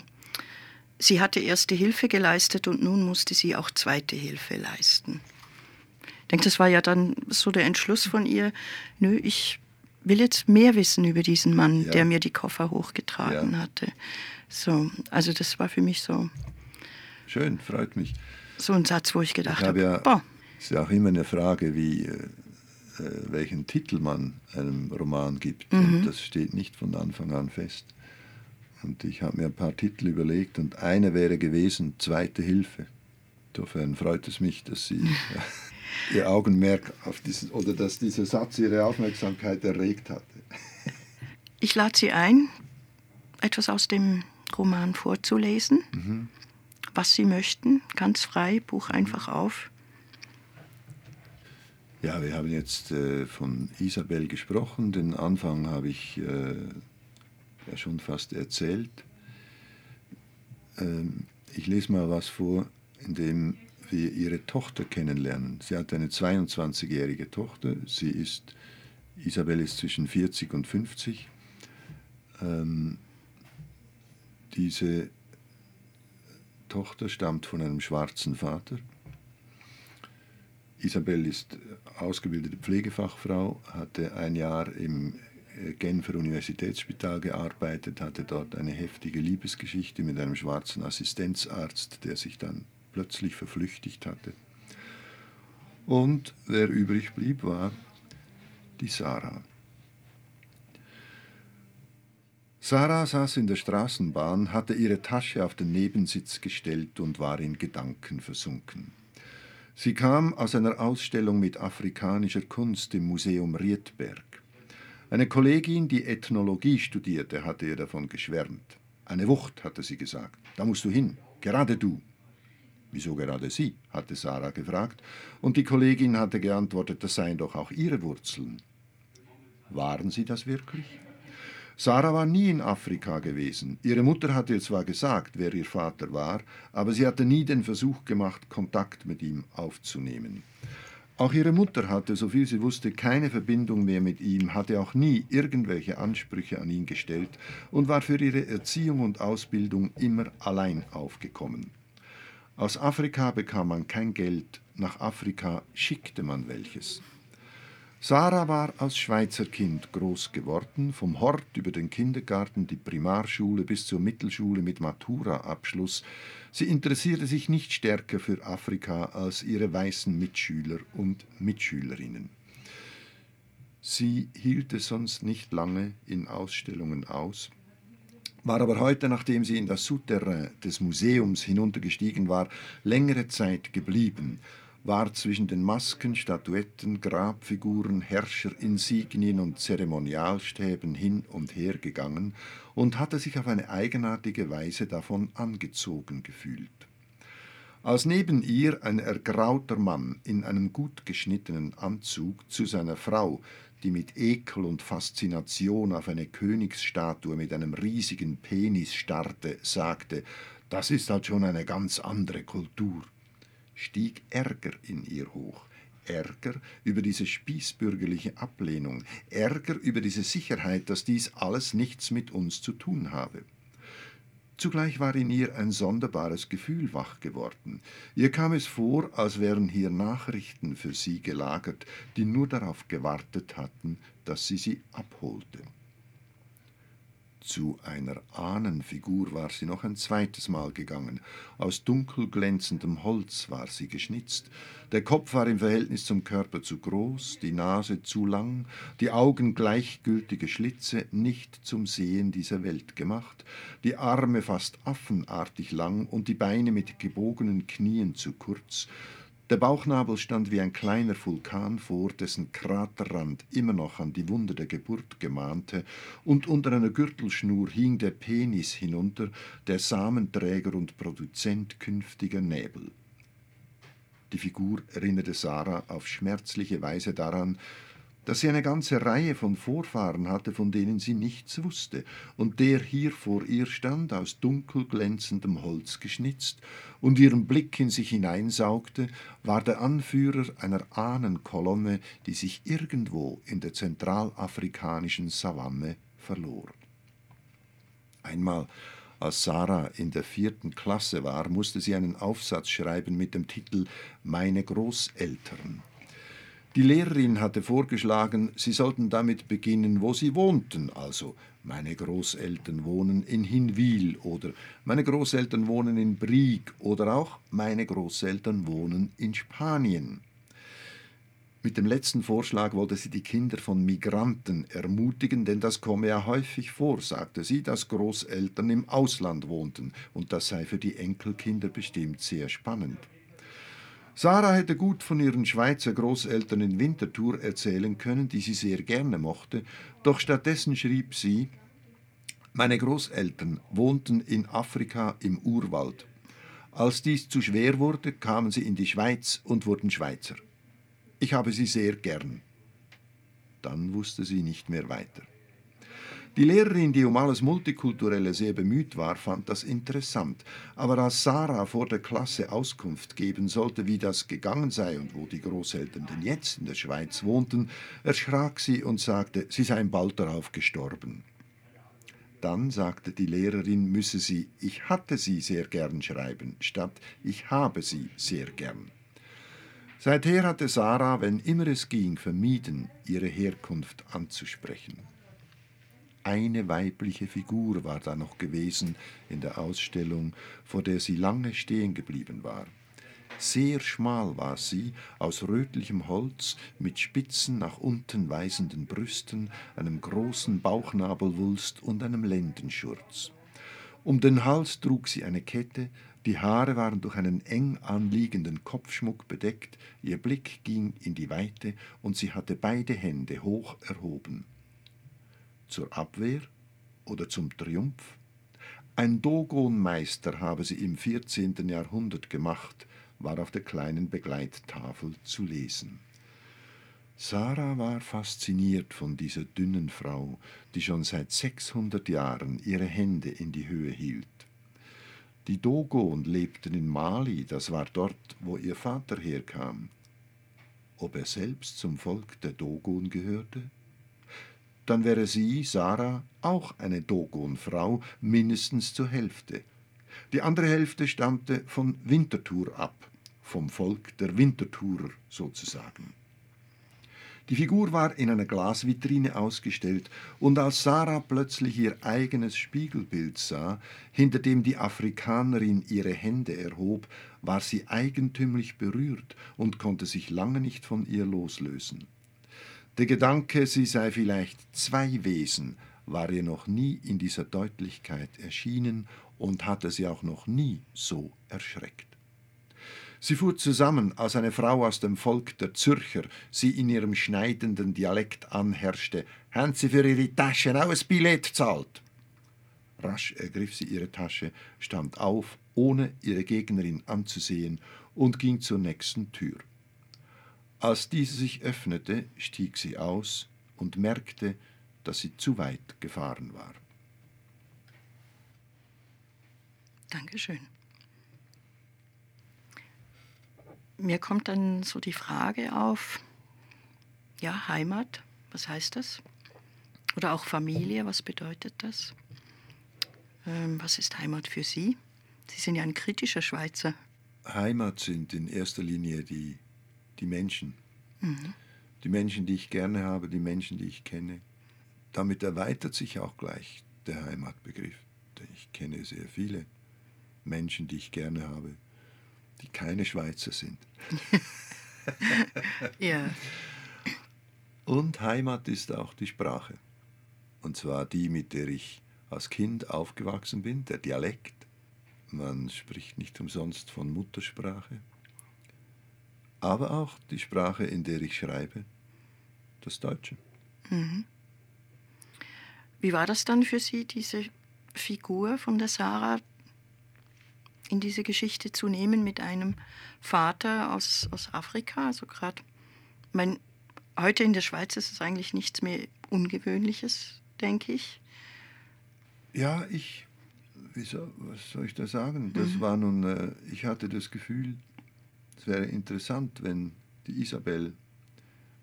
Sie hatte erste Hilfe geleistet und nun musste sie auch zweite Hilfe leisten. Ich denke, das war ja dann so der Entschluss von ihr, nö, ich will jetzt mehr wissen über diesen Mann, ja. der mir die Koffer hochgetragen ja. hatte. So, also das war für mich so Schön, freut mich. So ein Satz, wo ich gedacht habe, ja, boah. ist ja auch immer eine Frage, wie, äh, welchen Titel man einem Roman gibt. Mhm. Und das steht nicht von Anfang an fest. Und ich habe mir ein paar Titel überlegt und eine wäre gewesen, Zweite Hilfe. Insofern freut es mich, dass Sie (laughs) Ihr Augenmerk auf diesen, oder dass dieser Satz Ihre Aufmerksamkeit erregt hatte. (laughs) Ich lade Sie ein, etwas aus dem Roman vorzulesen. Mhm was Sie möchten, ganz frei, Buch einfach auf. Ja, wir haben jetzt äh, von Isabel gesprochen. Den Anfang habe ich äh, ja schon fast erzählt. Ähm, ich lese mal was vor, in dem wir ihre Tochter kennenlernen. Sie hat eine 22-jährige Tochter. Sie ist, Isabel ist zwischen 40 und 50. Ähm, diese Tochter stammt von einem schwarzen Vater. Isabel ist ausgebildete Pflegefachfrau, hatte ein Jahr im äh, Genfer Universitätsspital gearbeitet, hatte dort eine heftige Liebesgeschichte mit einem schwarzen Assistenzarzt, der sich dann plötzlich verflüchtigt hatte. Und wer übrig blieb, war die Sarah. Sarah saß in der Straßenbahn, hatte ihre Tasche auf den Nebensitz gestellt und war in Gedanken versunken. Sie kam aus einer Ausstellung mit afrikanischer Kunst im Museum Riedberg. Eine Kollegin, die Ethnologie studierte, hatte ihr davon geschwärmt. Eine Wucht, hatte sie gesagt. Da musst du hin, gerade du. Wieso gerade Sie? hatte Sarah gefragt, und die Kollegin hatte geantwortet, das seien doch auch ihre Wurzeln. Waren sie das wirklich? Sarah war nie in Afrika gewesen. Ihre Mutter hatte ihr zwar gesagt, wer ihr Vater war, aber sie hatte nie den Versuch gemacht, Kontakt mit ihm aufzunehmen. Auch ihre Mutter hatte, soviel sie wusste, keine Verbindung mehr mit ihm, hatte auch nie irgendwelche Ansprüche an ihn gestellt und war für ihre Erziehung und Ausbildung immer allein aufgekommen. Aus Afrika bekam man kein Geld, nach Afrika schickte man welches. Sarah war als Schweizer Kind groß geworden, vom Hort über den Kindergarten, die Primarschule bis zur Mittelschule mit Matura-Abschluss. Sie interessierte sich nicht stärker für Afrika als ihre weißen Mitschüler und Mitschülerinnen. Sie hielt es sonst nicht lange in Ausstellungen aus, war aber heute, nachdem sie in das Souterrain des Museums hinuntergestiegen war, längere Zeit geblieben war zwischen den Masken, Statuetten, Grabfiguren, Herrscherinsignien und Zeremonialstäben hin und her gegangen und hatte sich auf eine eigenartige Weise davon angezogen gefühlt. Als neben ihr ein ergrauter Mann in einem gut geschnittenen Anzug zu seiner Frau, die mit Ekel und Faszination auf eine Königsstatue mit einem riesigen Penis starrte, sagte, das ist halt schon eine ganz andere Kultur stieg Ärger in ihr hoch. Ärger über diese spießbürgerliche Ablehnung, Ärger über diese Sicherheit, dass dies alles nichts mit uns zu tun habe. Zugleich war in ihr ein sonderbares Gefühl wach geworden. Ihr kam es vor, als wären hier Nachrichten für sie gelagert, die nur darauf gewartet hatten, dass sie sie abholte. Zu einer Ahnenfigur war sie noch ein zweites Mal gegangen. Aus dunkel glänzendem Holz war sie geschnitzt. Der Kopf war im Verhältnis zum Körper zu groß, die Nase zu lang, die Augen gleichgültige Schlitze, nicht zum Sehen dieser Welt gemacht, die Arme fast affenartig lang und die Beine mit gebogenen Knien zu kurz, der Bauchnabel stand wie ein kleiner Vulkan vor, dessen Kraterrand immer noch an die Wunde der Geburt gemahnte, und unter einer Gürtelschnur hing der Penis hinunter, der Samenträger und Produzent künftiger Nebel. Die Figur erinnerte Sarah auf schmerzliche Weise daran, dass sie eine ganze Reihe von Vorfahren hatte, von denen sie nichts wusste, und der hier vor ihr stand, aus dunkel glänzendem Holz geschnitzt, und ihren Blick in sich hineinsaugte, war der Anführer einer Ahnenkolonne, die sich irgendwo in der zentralafrikanischen Savanne verlor. Einmal als Sarah in der vierten Klasse war, musste sie einen Aufsatz schreiben mit dem Titel Meine Großeltern. Die Lehrerin hatte vorgeschlagen, sie sollten damit beginnen, wo sie wohnten, also meine Großeltern wohnen in Hinwil oder meine Großeltern wohnen in Brieg oder auch meine Großeltern wohnen in Spanien. Mit dem letzten Vorschlag wollte sie die Kinder von Migranten ermutigen, denn das komme ja häufig vor, sagte sie, dass Großeltern im Ausland wohnten, und das sei für die Enkelkinder bestimmt sehr spannend. Sarah hätte gut von ihren Schweizer Großeltern in Winterthur erzählen können, die sie sehr gerne mochte, doch stattdessen schrieb sie, meine Großeltern wohnten in Afrika im Urwald. Als dies zu schwer wurde, kamen sie in die Schweiz und wurden Schweizer. Ich habe sie sehr gern. Dann wusste sie nicht mehr weiter. Die Lehrerin, die um alles Multikulturelle sehr bemüht war, fand das interessant. Aber als Sarah vor der Klasse Auskunft geben sollte, wie das gegangen sei und wo die Großeltern denn jetzt in der Schweiz wohnten, erschrak sie und sagte, sie seien bald darauf gestorben. Dann sagte die Lehrerin, müsse sie Ich hatte sie sehr gern schreiben, statt Ich habe sie sehr gern. Seither hatte Sarah, wenn immer es ging, vermieden, ihre Herkunft anzusprechen. Eine weibliche Figur war da noch gewesen in der Ausstellung, vor der sie lange stehen geblieben war. Sehr schmal war sie, aus rötlichem Holz, mit spitzen nach unten weisenden Brüsten, einem großen Bauchnabelwulst und einem Lendenschurz. Um den Hals trug sie eine Kette, die Haare waren durch einen eng anliegenden Kopfschmuck bedeckt, ihr Blick ging in die Weite und sie hatte beide Hände hoch erhoben. Zur Abwehr oder zum Triumph? Ein Dogonmeister habe sie im 14. Jahrhundert gemacht, war auf der kleinen Begleittafel zu lesen. Sarah war fasziniert von dieser dünnen Frau, die schon seit 600 Jahren ihre Hände in die Höhe hielt. Die Dogon lebten in Mali, das war dort, wo ihr Vater herkam. Ob er selbst zum Volk der Dogon gehörte? Dann wäre sie, Sarah, auch eine Dogon-Frau, mindestens zur Hälfte. Die andere Hälfte stammte von Winterthur ab, vom Volk der Winterthurer sozusagen. Die Figur war in einer Glasvitrine ausgestellt, und als Sarah plötzlich ihr eigenes Spiegelbild sah, hinter dem die Afrikanerin ihre Hände erhob, war sie eigentümlich berührt und konnte sich lange nicht von ihr loslösen. Der Gedanke, sie sei vielleicht zwei Wesen, war ihr noch nie in dieser Deutlichkeit erschienen und hatte sie auch noch nie so erschreckt. Sie fuhr zusammen, als eine Frau aus dem Volk der Zürcher sie in ihrem schneidenden Dialekt anherrschte. Haben Sie für Ihre Tasche auch ein Billett zahlt? Rasch ergriff sie ihre Tasche, stand auf, ohne ihre Gegnerin anzusehen, und ging zur nächsten Tür. Als diese sich öffnete, stieg sie aus und merkte, dass sie zu weit gefahren war. Dankeschön. mir kommt dann so die Frage auf, ja, Heimat, was heißt das? Oder auch Familie, was bedeutet das? Ähm, was ist Heimat für Sie? Sie sind ja ein kritischer Schweizer. Heimat sind in erster Linie die, die Menschen. Mhm. Die Menschen, die ich gerne habe, die Menschen, die ich kenne. Damit erweitert sich auch gleich der Heimatbegriff. Ich kenne sehr viele Menschen, die ich gerne habe die keine Schweizer sind. (laughs) ja. Und Heimat ist auch die Sprache. Und zwar die, mit der ich als Kind aufgewachsen bin, der Dialekt. Man spricht nicht umsonst von Muttersprache. Aber auch die Sprache, in der ich schreibe, das Deutsche. Mhm. Wie war das dann für Sie, diese Figur von der Sarah, in diese Geschichte zu nehmen mit einem Vater aus, aus Afrika. Also gerade, mein, heute in der Schweiz ist es eigentlich nichts mehr Ungewöhnliches, denke ich. Ja, ich, wieso, was soll ich da sagen? Das mhm. war nun, äh, ich hatte das Gefühl, es wäre interessant, wenn die Isabel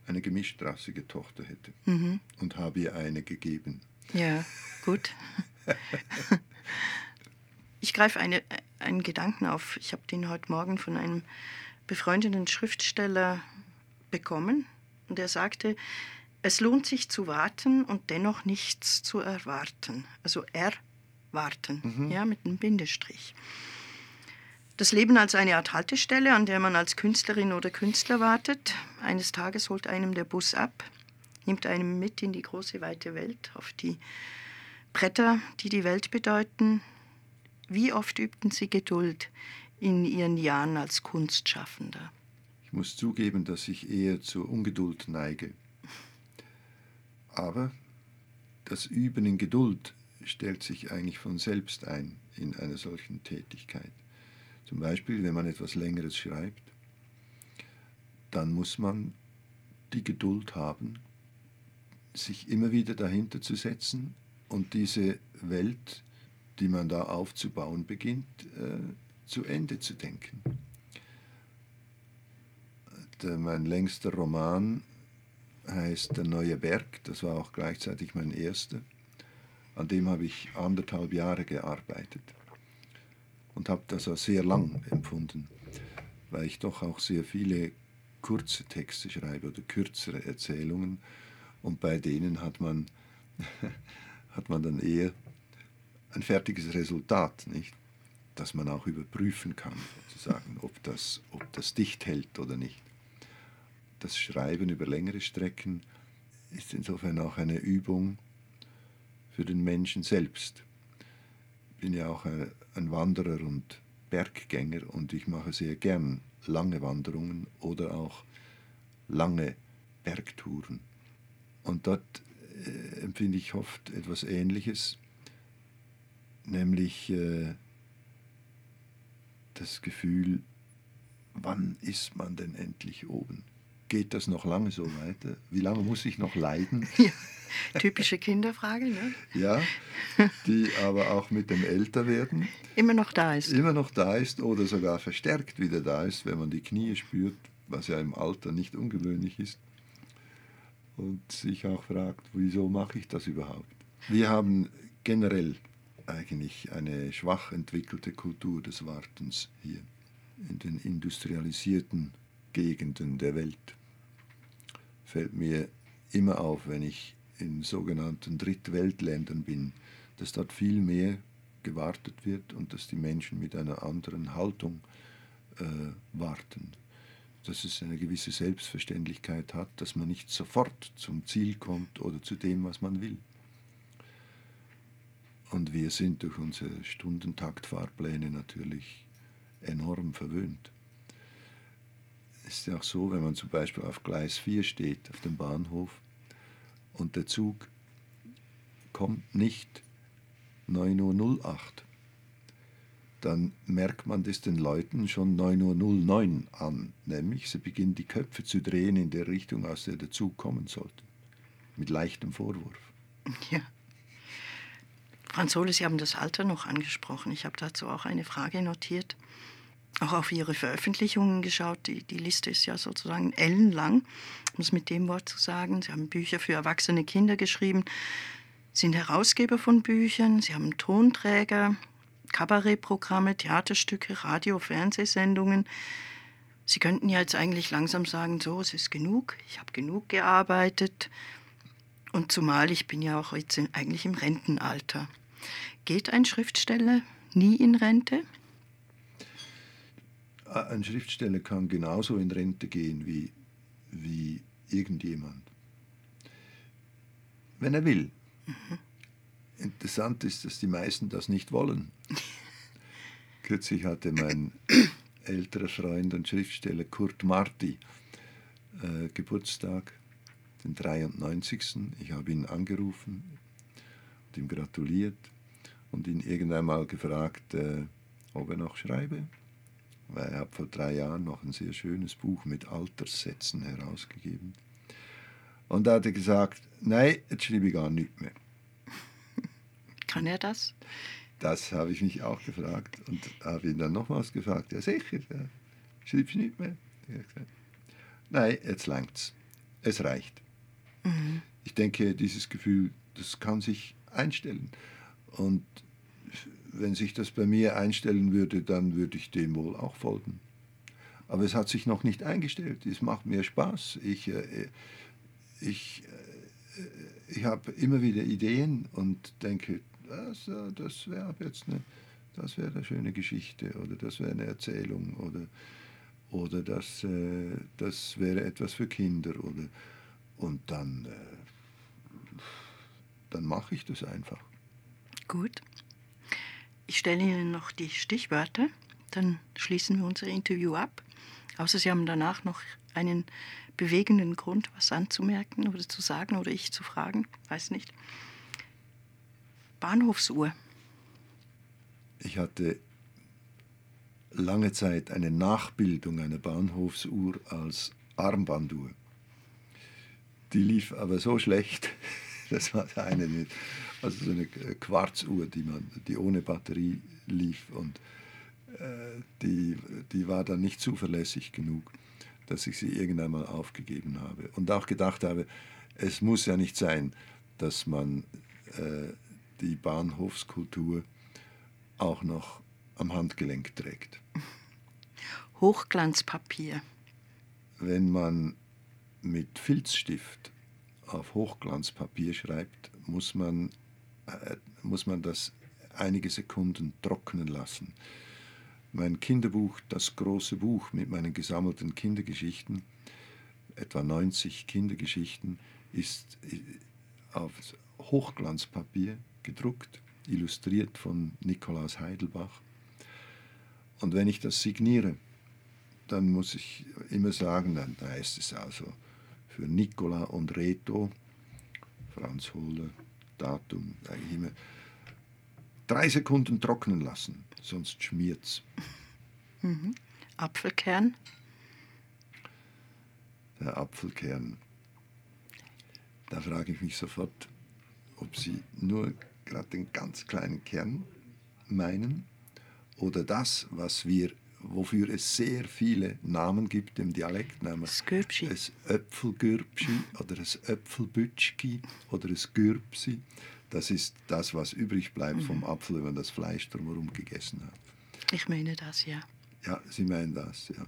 eine gemischtrassige Tochter hätte mhm. und habe ihr eine gegeben. Ja, gut. (laughs) ich greife eine, einen Gedanken auf. Ich habe den heute Morgen von einem befreundeten Schriftsteller bekommen und er sagte, es lohnt sich zu warten und dennoch nichts zu erwarten. Also erwarten, mhm. ja, mit einem Bindestrich. Das Leben als eine Art Haltestelle, an der man als Künstlerin oder Künstler wartet. Eines Tages holt einem der Bus ab, nimmt einem mit in die große weite Welt, auf die Bretter, die die Welt bedeuten, wie oft übten Sie Geduld in Ihren Jahren als Kunstschaffender? Ich muss zugeben, dass ich eher zur Ungeduld neige. Aber das Üben in Geduld stellt sich eigentlich von selbst ein in einer solchen Tätigkeit. Zum Beispiel, wenn man etwas Längeres schreibt, dann muss man die Geduld haben, sich immer wieder dahinter zu setzen und diese Welt die man da aufzubauen beginnt, äh, zu Ende zu denken. Der, mein längster Roman heißt Der neue Berg, das war auch gleichzeitig mein erster. An dem habe ich anderthalb Jahre gearbeitet und habe das als sehr lang empfunden, weil ich doch auch sehr viele kurze Texte schreibe oder kürzere Erzählungen und bei denen hat man, (laughs) hat man dann eher ein fertiges Resultat, nicht? das man auch überprüfen kann, sozusagen, ob das, ob das dicht hält oder nicht. Das Schreiben über längere Strecken ist insofern auch eine Übung für den Menschen selbst. Ich bin ja auch ein Wanderer und Berggänger und ich mache sehr gern lange Wanderungen oder auch lange Bergtouren. Und dort äh, empfinde ich oft etwas Ähnliches, nämlich äh, das Gefühl, wann ist man denn endlich oben? Geht das noch lange so weiter? Wie lange muss ich noch leiden? (laughs) Ja, typische Kinderfrage, ne? ja, die aber auch mit dem Älterwerden immer noch da ist. Immer noch da ist oder sogar verstärkt wieder da ist, wenn man die Knie spürt, was ja im Alter nicht ungewöhnlich ist. Und sich auch fragt, wieso mache ich das überhaupt? Wir haben generell eigentlich eine schwach entwickelte Kultur des Wartens hier in den industrialisierten Gegenden der Welt. Fällt mir immer auf, wenn ich in sogenannten Drittweltländern bin, dass dort viel mehr gewartet wird und dass die Menschen mit einer anderen Haltung äh, warten. Dass es eine gewisse Selbstverständlichkeit hat, dass man nicht sofort zum Ziel kommt oder zu dem, was man will. Und wir sind durch unsere Stundentaktfahrpläne natürlich enorm verwöhnt. Es ist ja auch so, wenn man zum Beispiel auf Gleis 4 steht, auf dem Bahnhof, und der Zug kommt nicht 9.08 Uhr, dann merkt man das den Leuten schon 9.09 Uhr an, nämlich sie beginnen die Köpfe zu drehen in der Richtung, aus der der Zug kommen sollte, mit leichtem Vorwurf. Ja. Franz Sohle, Sie haben das Alter noch angesprochen. Ich habe dazu auch eine Frage notiert. Auch auf Ihre Veröffentlichungen geschaut. Die, die Liste ist ja sozusagen ellenlang, um es mit dem Wort zu sagen. Sie haben Bücher für erwachsene Kinder geschrieben, sind Herausgeber von Büchern, Sie haben Tonträger, Kabarettprogramme, Theaterstücke, Radio, Fernsehsendungen. Sie könnten ja jetzt eigentlich langsam sagen, so, es ist genug, ich habe genug gearbeitet. Und zumal ich bin ja auch jetzt in, eigentlich im Rentenalter. Geht ein Schriftsteller nie in Rente? Ein Schriftsteller kann genauso in Rente gehen wie, wie irgendjemand. Wenn er will. Mhm. Interessant ist, dass die meisten das nicht wollen. (laughs) Kürzlich hatte mein älterer Freund und Schriftsteller Kurt Marti äh, Geburtstag, den 93. Ich habe ihn angerufen und ihm gratuliert und ihn irgendwann mal gefragt, äh, ob er noch schreibe. Weil er hat vor drei Jahren noch ein sehr schönes Buch mit Alterssätzen herausgegeben. Und da hat er gesagt, nein, jetzt schreibe ich gar nichts mehr. (laughs) Kann er das? Das habe ich mich auch gefragt und habe ihn dann nochmals gefragt. Ja, sicher, ja. schreibst du nicht mehr? Gesagt, nein, jetzt langt's. Es reicht. Mhm. Ich denke, dieses Gefühl, das kann sich einstellen. Und wenn sich das bei mir einstellen würde, dann würde ich dem wohl auch folgen. Aber es hat sich noch nicht eingestellt. Es macht mir Spaß. Ich, äh, ich, äh, ich habe immer wieder Ideen und denke, das, äh, das wäre jetzt eine, das wäre eine schöne Geschichte oder das wäre eine Erzählung oder, oder das, äh, das wäre etwas für Kinder oder und dann, äh, dann mache ich das einfach. Gut. Ich stelle Ihnen noch die Stichwörter, dann schließen wir unser Interview ab. Außer Sie haben danach noch einen bewegenden Grund, was anzumerken oder zu sagen oder ich zu fragen, weiß nicht. Bahnhofsuhr. Ich hatte lange Zeit eine Nachbildung einer Bahnhofsuhr als Armbanduhr. Die lief aber so schlecht, (laughs) das war eine mit, also so eine Quarzuhr, die, man, die ohne Batterie lief und äh, die, die war dann nicht zuverlässig genug, dass ich sie irgendwann mal aufgegeben habe. Und auch gedacht habe, es muss ja nicht sein, dass man äh, die Bahnhofskultur auch noch am Handgelenk trägt. Hochglanzpapier. Wenn man mit Filzstift auf Hochglanzpapier schreibt, muss man, äh, muss man das einige Sekunden trocknen lassen. Mein Kinderbuch, das große Buch mit meinen gesammelten Kindergeschichten, etwa 90 Kindergeschichten, ist auf Hochglanzpapier gedruckt, illustriert von Nikolaus Heidelbach. Und wenn ich das signiere, dann muss ich immer sagen, dann heißt es also für Nicola und Reto, Franz Hohler, Datum, eigentlich immer drei Sekunden trocknen lassen, sonst schmiert's. Mhm. Apfelkern? Der Apfelkern. Da frage ich mich sofort, ob Sie nur gerade den ganz kleinen Kern meinen oder das, was wir, wofür es sehr viele Namen gibt im Dialekt, nämlich es Äpfelgürbschi oder es Äpfelbütschki oder es Gürbsi. Das ist das, was übrig bleibt vom Apfel, wenn man das Fleisch drumherum gegessen hat. Ich meine das, ja. Ja, Sie meinen das, ja.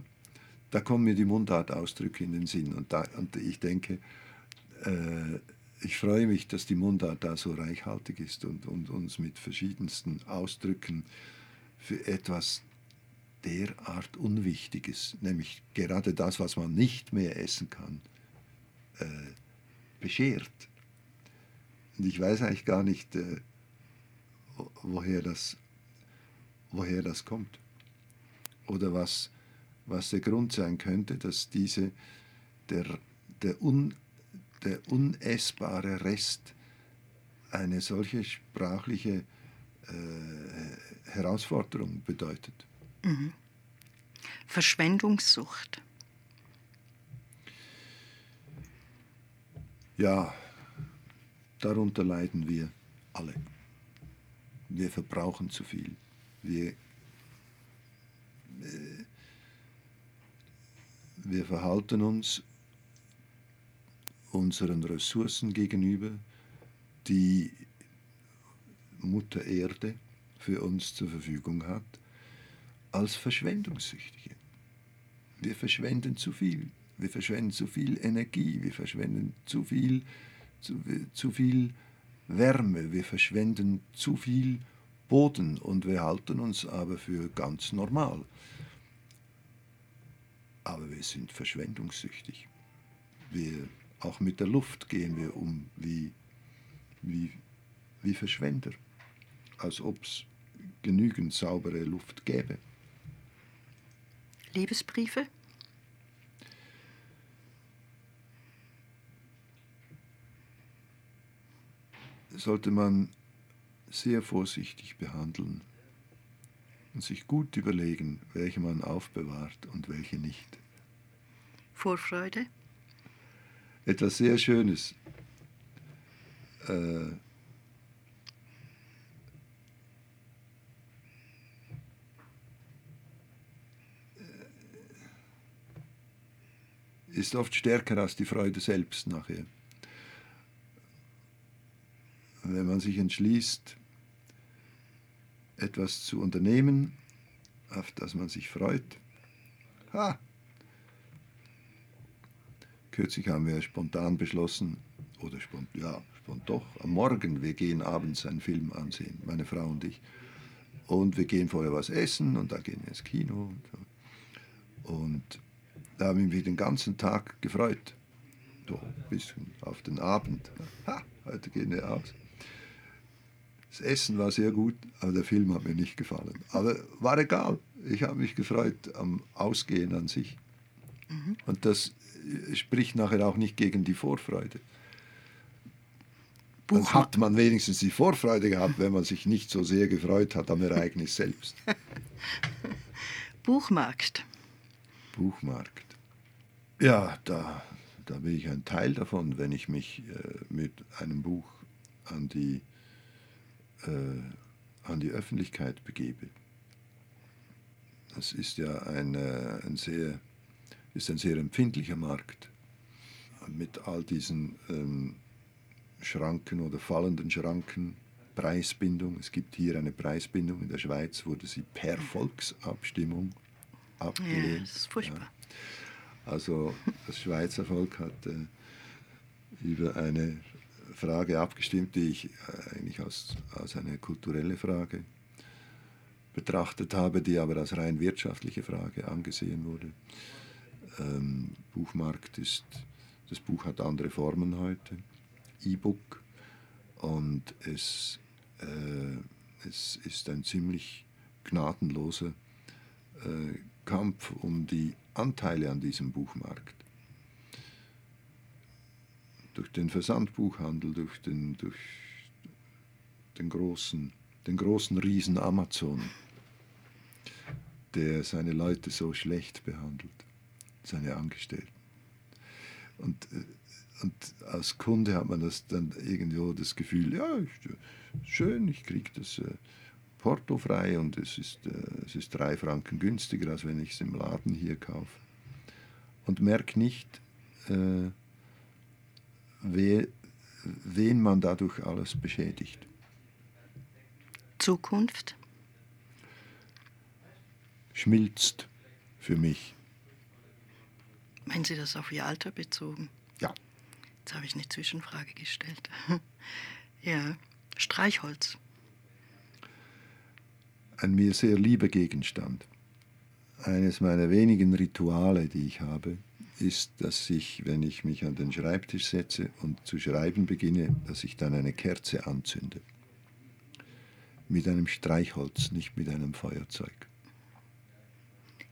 Da kommen mir die Mundartausdrücke in den Sinn und, da, und ich denke, äh, ich freue mich, dass die Mundart da so reichhaltig ist und, und uns mit verschiedensten Ausdrücken für etwas derart Unwichtiges, nämlich gerade das, was man nicht mehr essen kann, äh, beschert. Und ich weiß eigentlich gar nicht, äh, woher, das, woher das kommt. Oder was, was der Grund sein könnte, dass diese, der, der un, der unessbare Rest eine solche sprachliche äh, Herausforderung bedeutet. Mhm. Verschwendungssucht. Ja, darunter leiden wir alle. Wir verbrauchen zu viel. Wir, äh, wir verhalten uns unseren Ressourcen gegenüber, die Mutter Erde für uns zur Verfügung hat, als Verschwendungssüchtige. Wir verschwenden zu viel. Wir verschwenden zu viel Energie. Wir verschwenden zu viel, zu, zu viel Wärme. Wir verschwenden zu viel Boden und wir halten uns aber für ganz normal. Aber wir sind verschwendungssüchtig. Wir auch mit der Luft gehen wir um wie, wie, wie Verschwender, als ob es genügend saubere Luft gäbe. Liebesbriefe? Sollte man sehr vorsichtig behandeln und sich gut überlegen, welche man aufbewahrt und welche nicht. Vorfreude? etwas sehr Schönes. Äh, ist oft stärker als die Freude selbst nachher. Wenn man sich entschließt, etwas zu unternehmen, auf das man sich freut, ha, Kürzlich haben wir spontan beschlossen, oder spont, ja, spont doch, am Morgen, wir gehen abends einen Film ansehen, meine Frau und ich. Und wir gehen vorher was essen und dann gehen wir ins Kino. Und, so. und da haben wir den ganzen Tag gefreut. So bis auf den Abend. Ha, heute gehen wir aus. Das Essen war sehr gut, aber der Film hat mir nicht gefallen. Aber war egal. Ich habe mich gefreut am Ausgehen an sich. Mhm. Und das spricht nachher auch nicht gegen die Vorfreude. Dann hat man wenigstens die Vorfreude gehabt, wenn man sich nicht so sehr gefreut hat am Ereignis selbst. (laughs) Buchmarkt. Buchmarkt. Ja, da, da bin ich ein Teil davon, wenn ich mich äh, mit einem Buch an die, äh, an die Öffentlichkeit begebe. Das ist ja ein, äh, ein sehr ist ein sehr empfindlicher Markt mit all diesen ähm, Schranken oder fallenden Schranken, Preisbindung. Es gibt hier eine Preisbindung. In der Schweiz wurde sie per Volksabstimmung abgelehnt. Ja, das ist furchtbar. Ja. Also das Schweizer Volk hat äh, über eine Frage abgestimmt, die ich äh, eigentlich als, als eine kulturelle Frage betrachtet habe, die aber als rein wirtschaftliche Frage angesehen wurde. Ähm, Buchmarkt ist, das Buch hat andere Formen heute, E-Book, und es, äh, es ist ein ziemlich gnadenloser äh, Kampf um die Anteile an diesem Buchmarkt. Durch den Versandbuchhandel, durch den, durch den großen, den großen Riesen Amazon, der seine Leute so schlecht behandelt, seine Angestellten. Und, äh, und als Kunde hat man das dann irgendwo das Gefühl, ja, schön, ich kriege das äh, Porto frei und es ist, äh, es ist drei Franken günstiger, als wenn ich es im Laden hier kaufe. Und merke nicht, äh, we, wen man dadurch alles beschädigt. Zukunft? Schmilzt für mich. Meinen Sie das auf Ihr Alter bezogen? Ja. Jetzt habe ich eine Zwischenfrage gestellt. (laughs) ja, Streichholz. Ein mir sehr lieber Gegenstand. Eines meiner wenigen Rituale, die ich habe, ist, dass ich, wenn ich mich an den Schreibtisch setze und zu schreiben beginne, dass ich dann eine Kerze anzünde. Mit einem Streichholz, nicht mit einem Feuerzeug.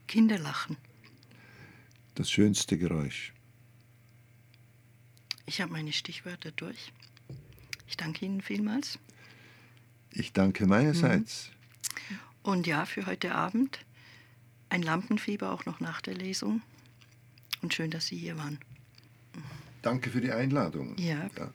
Kinder lachen. Das schönste Geräusch. Ich habe meine Stichwörter durch. Ich danke Ihnen vielmals. Ich danke meinerseits. Mhm. Und ja, für heute Abend ein Lampenfieber auch noch nach der Lesung. Und schön, dass Sie hier waren. Danke für die Einladung. Ja, bitte. Ja.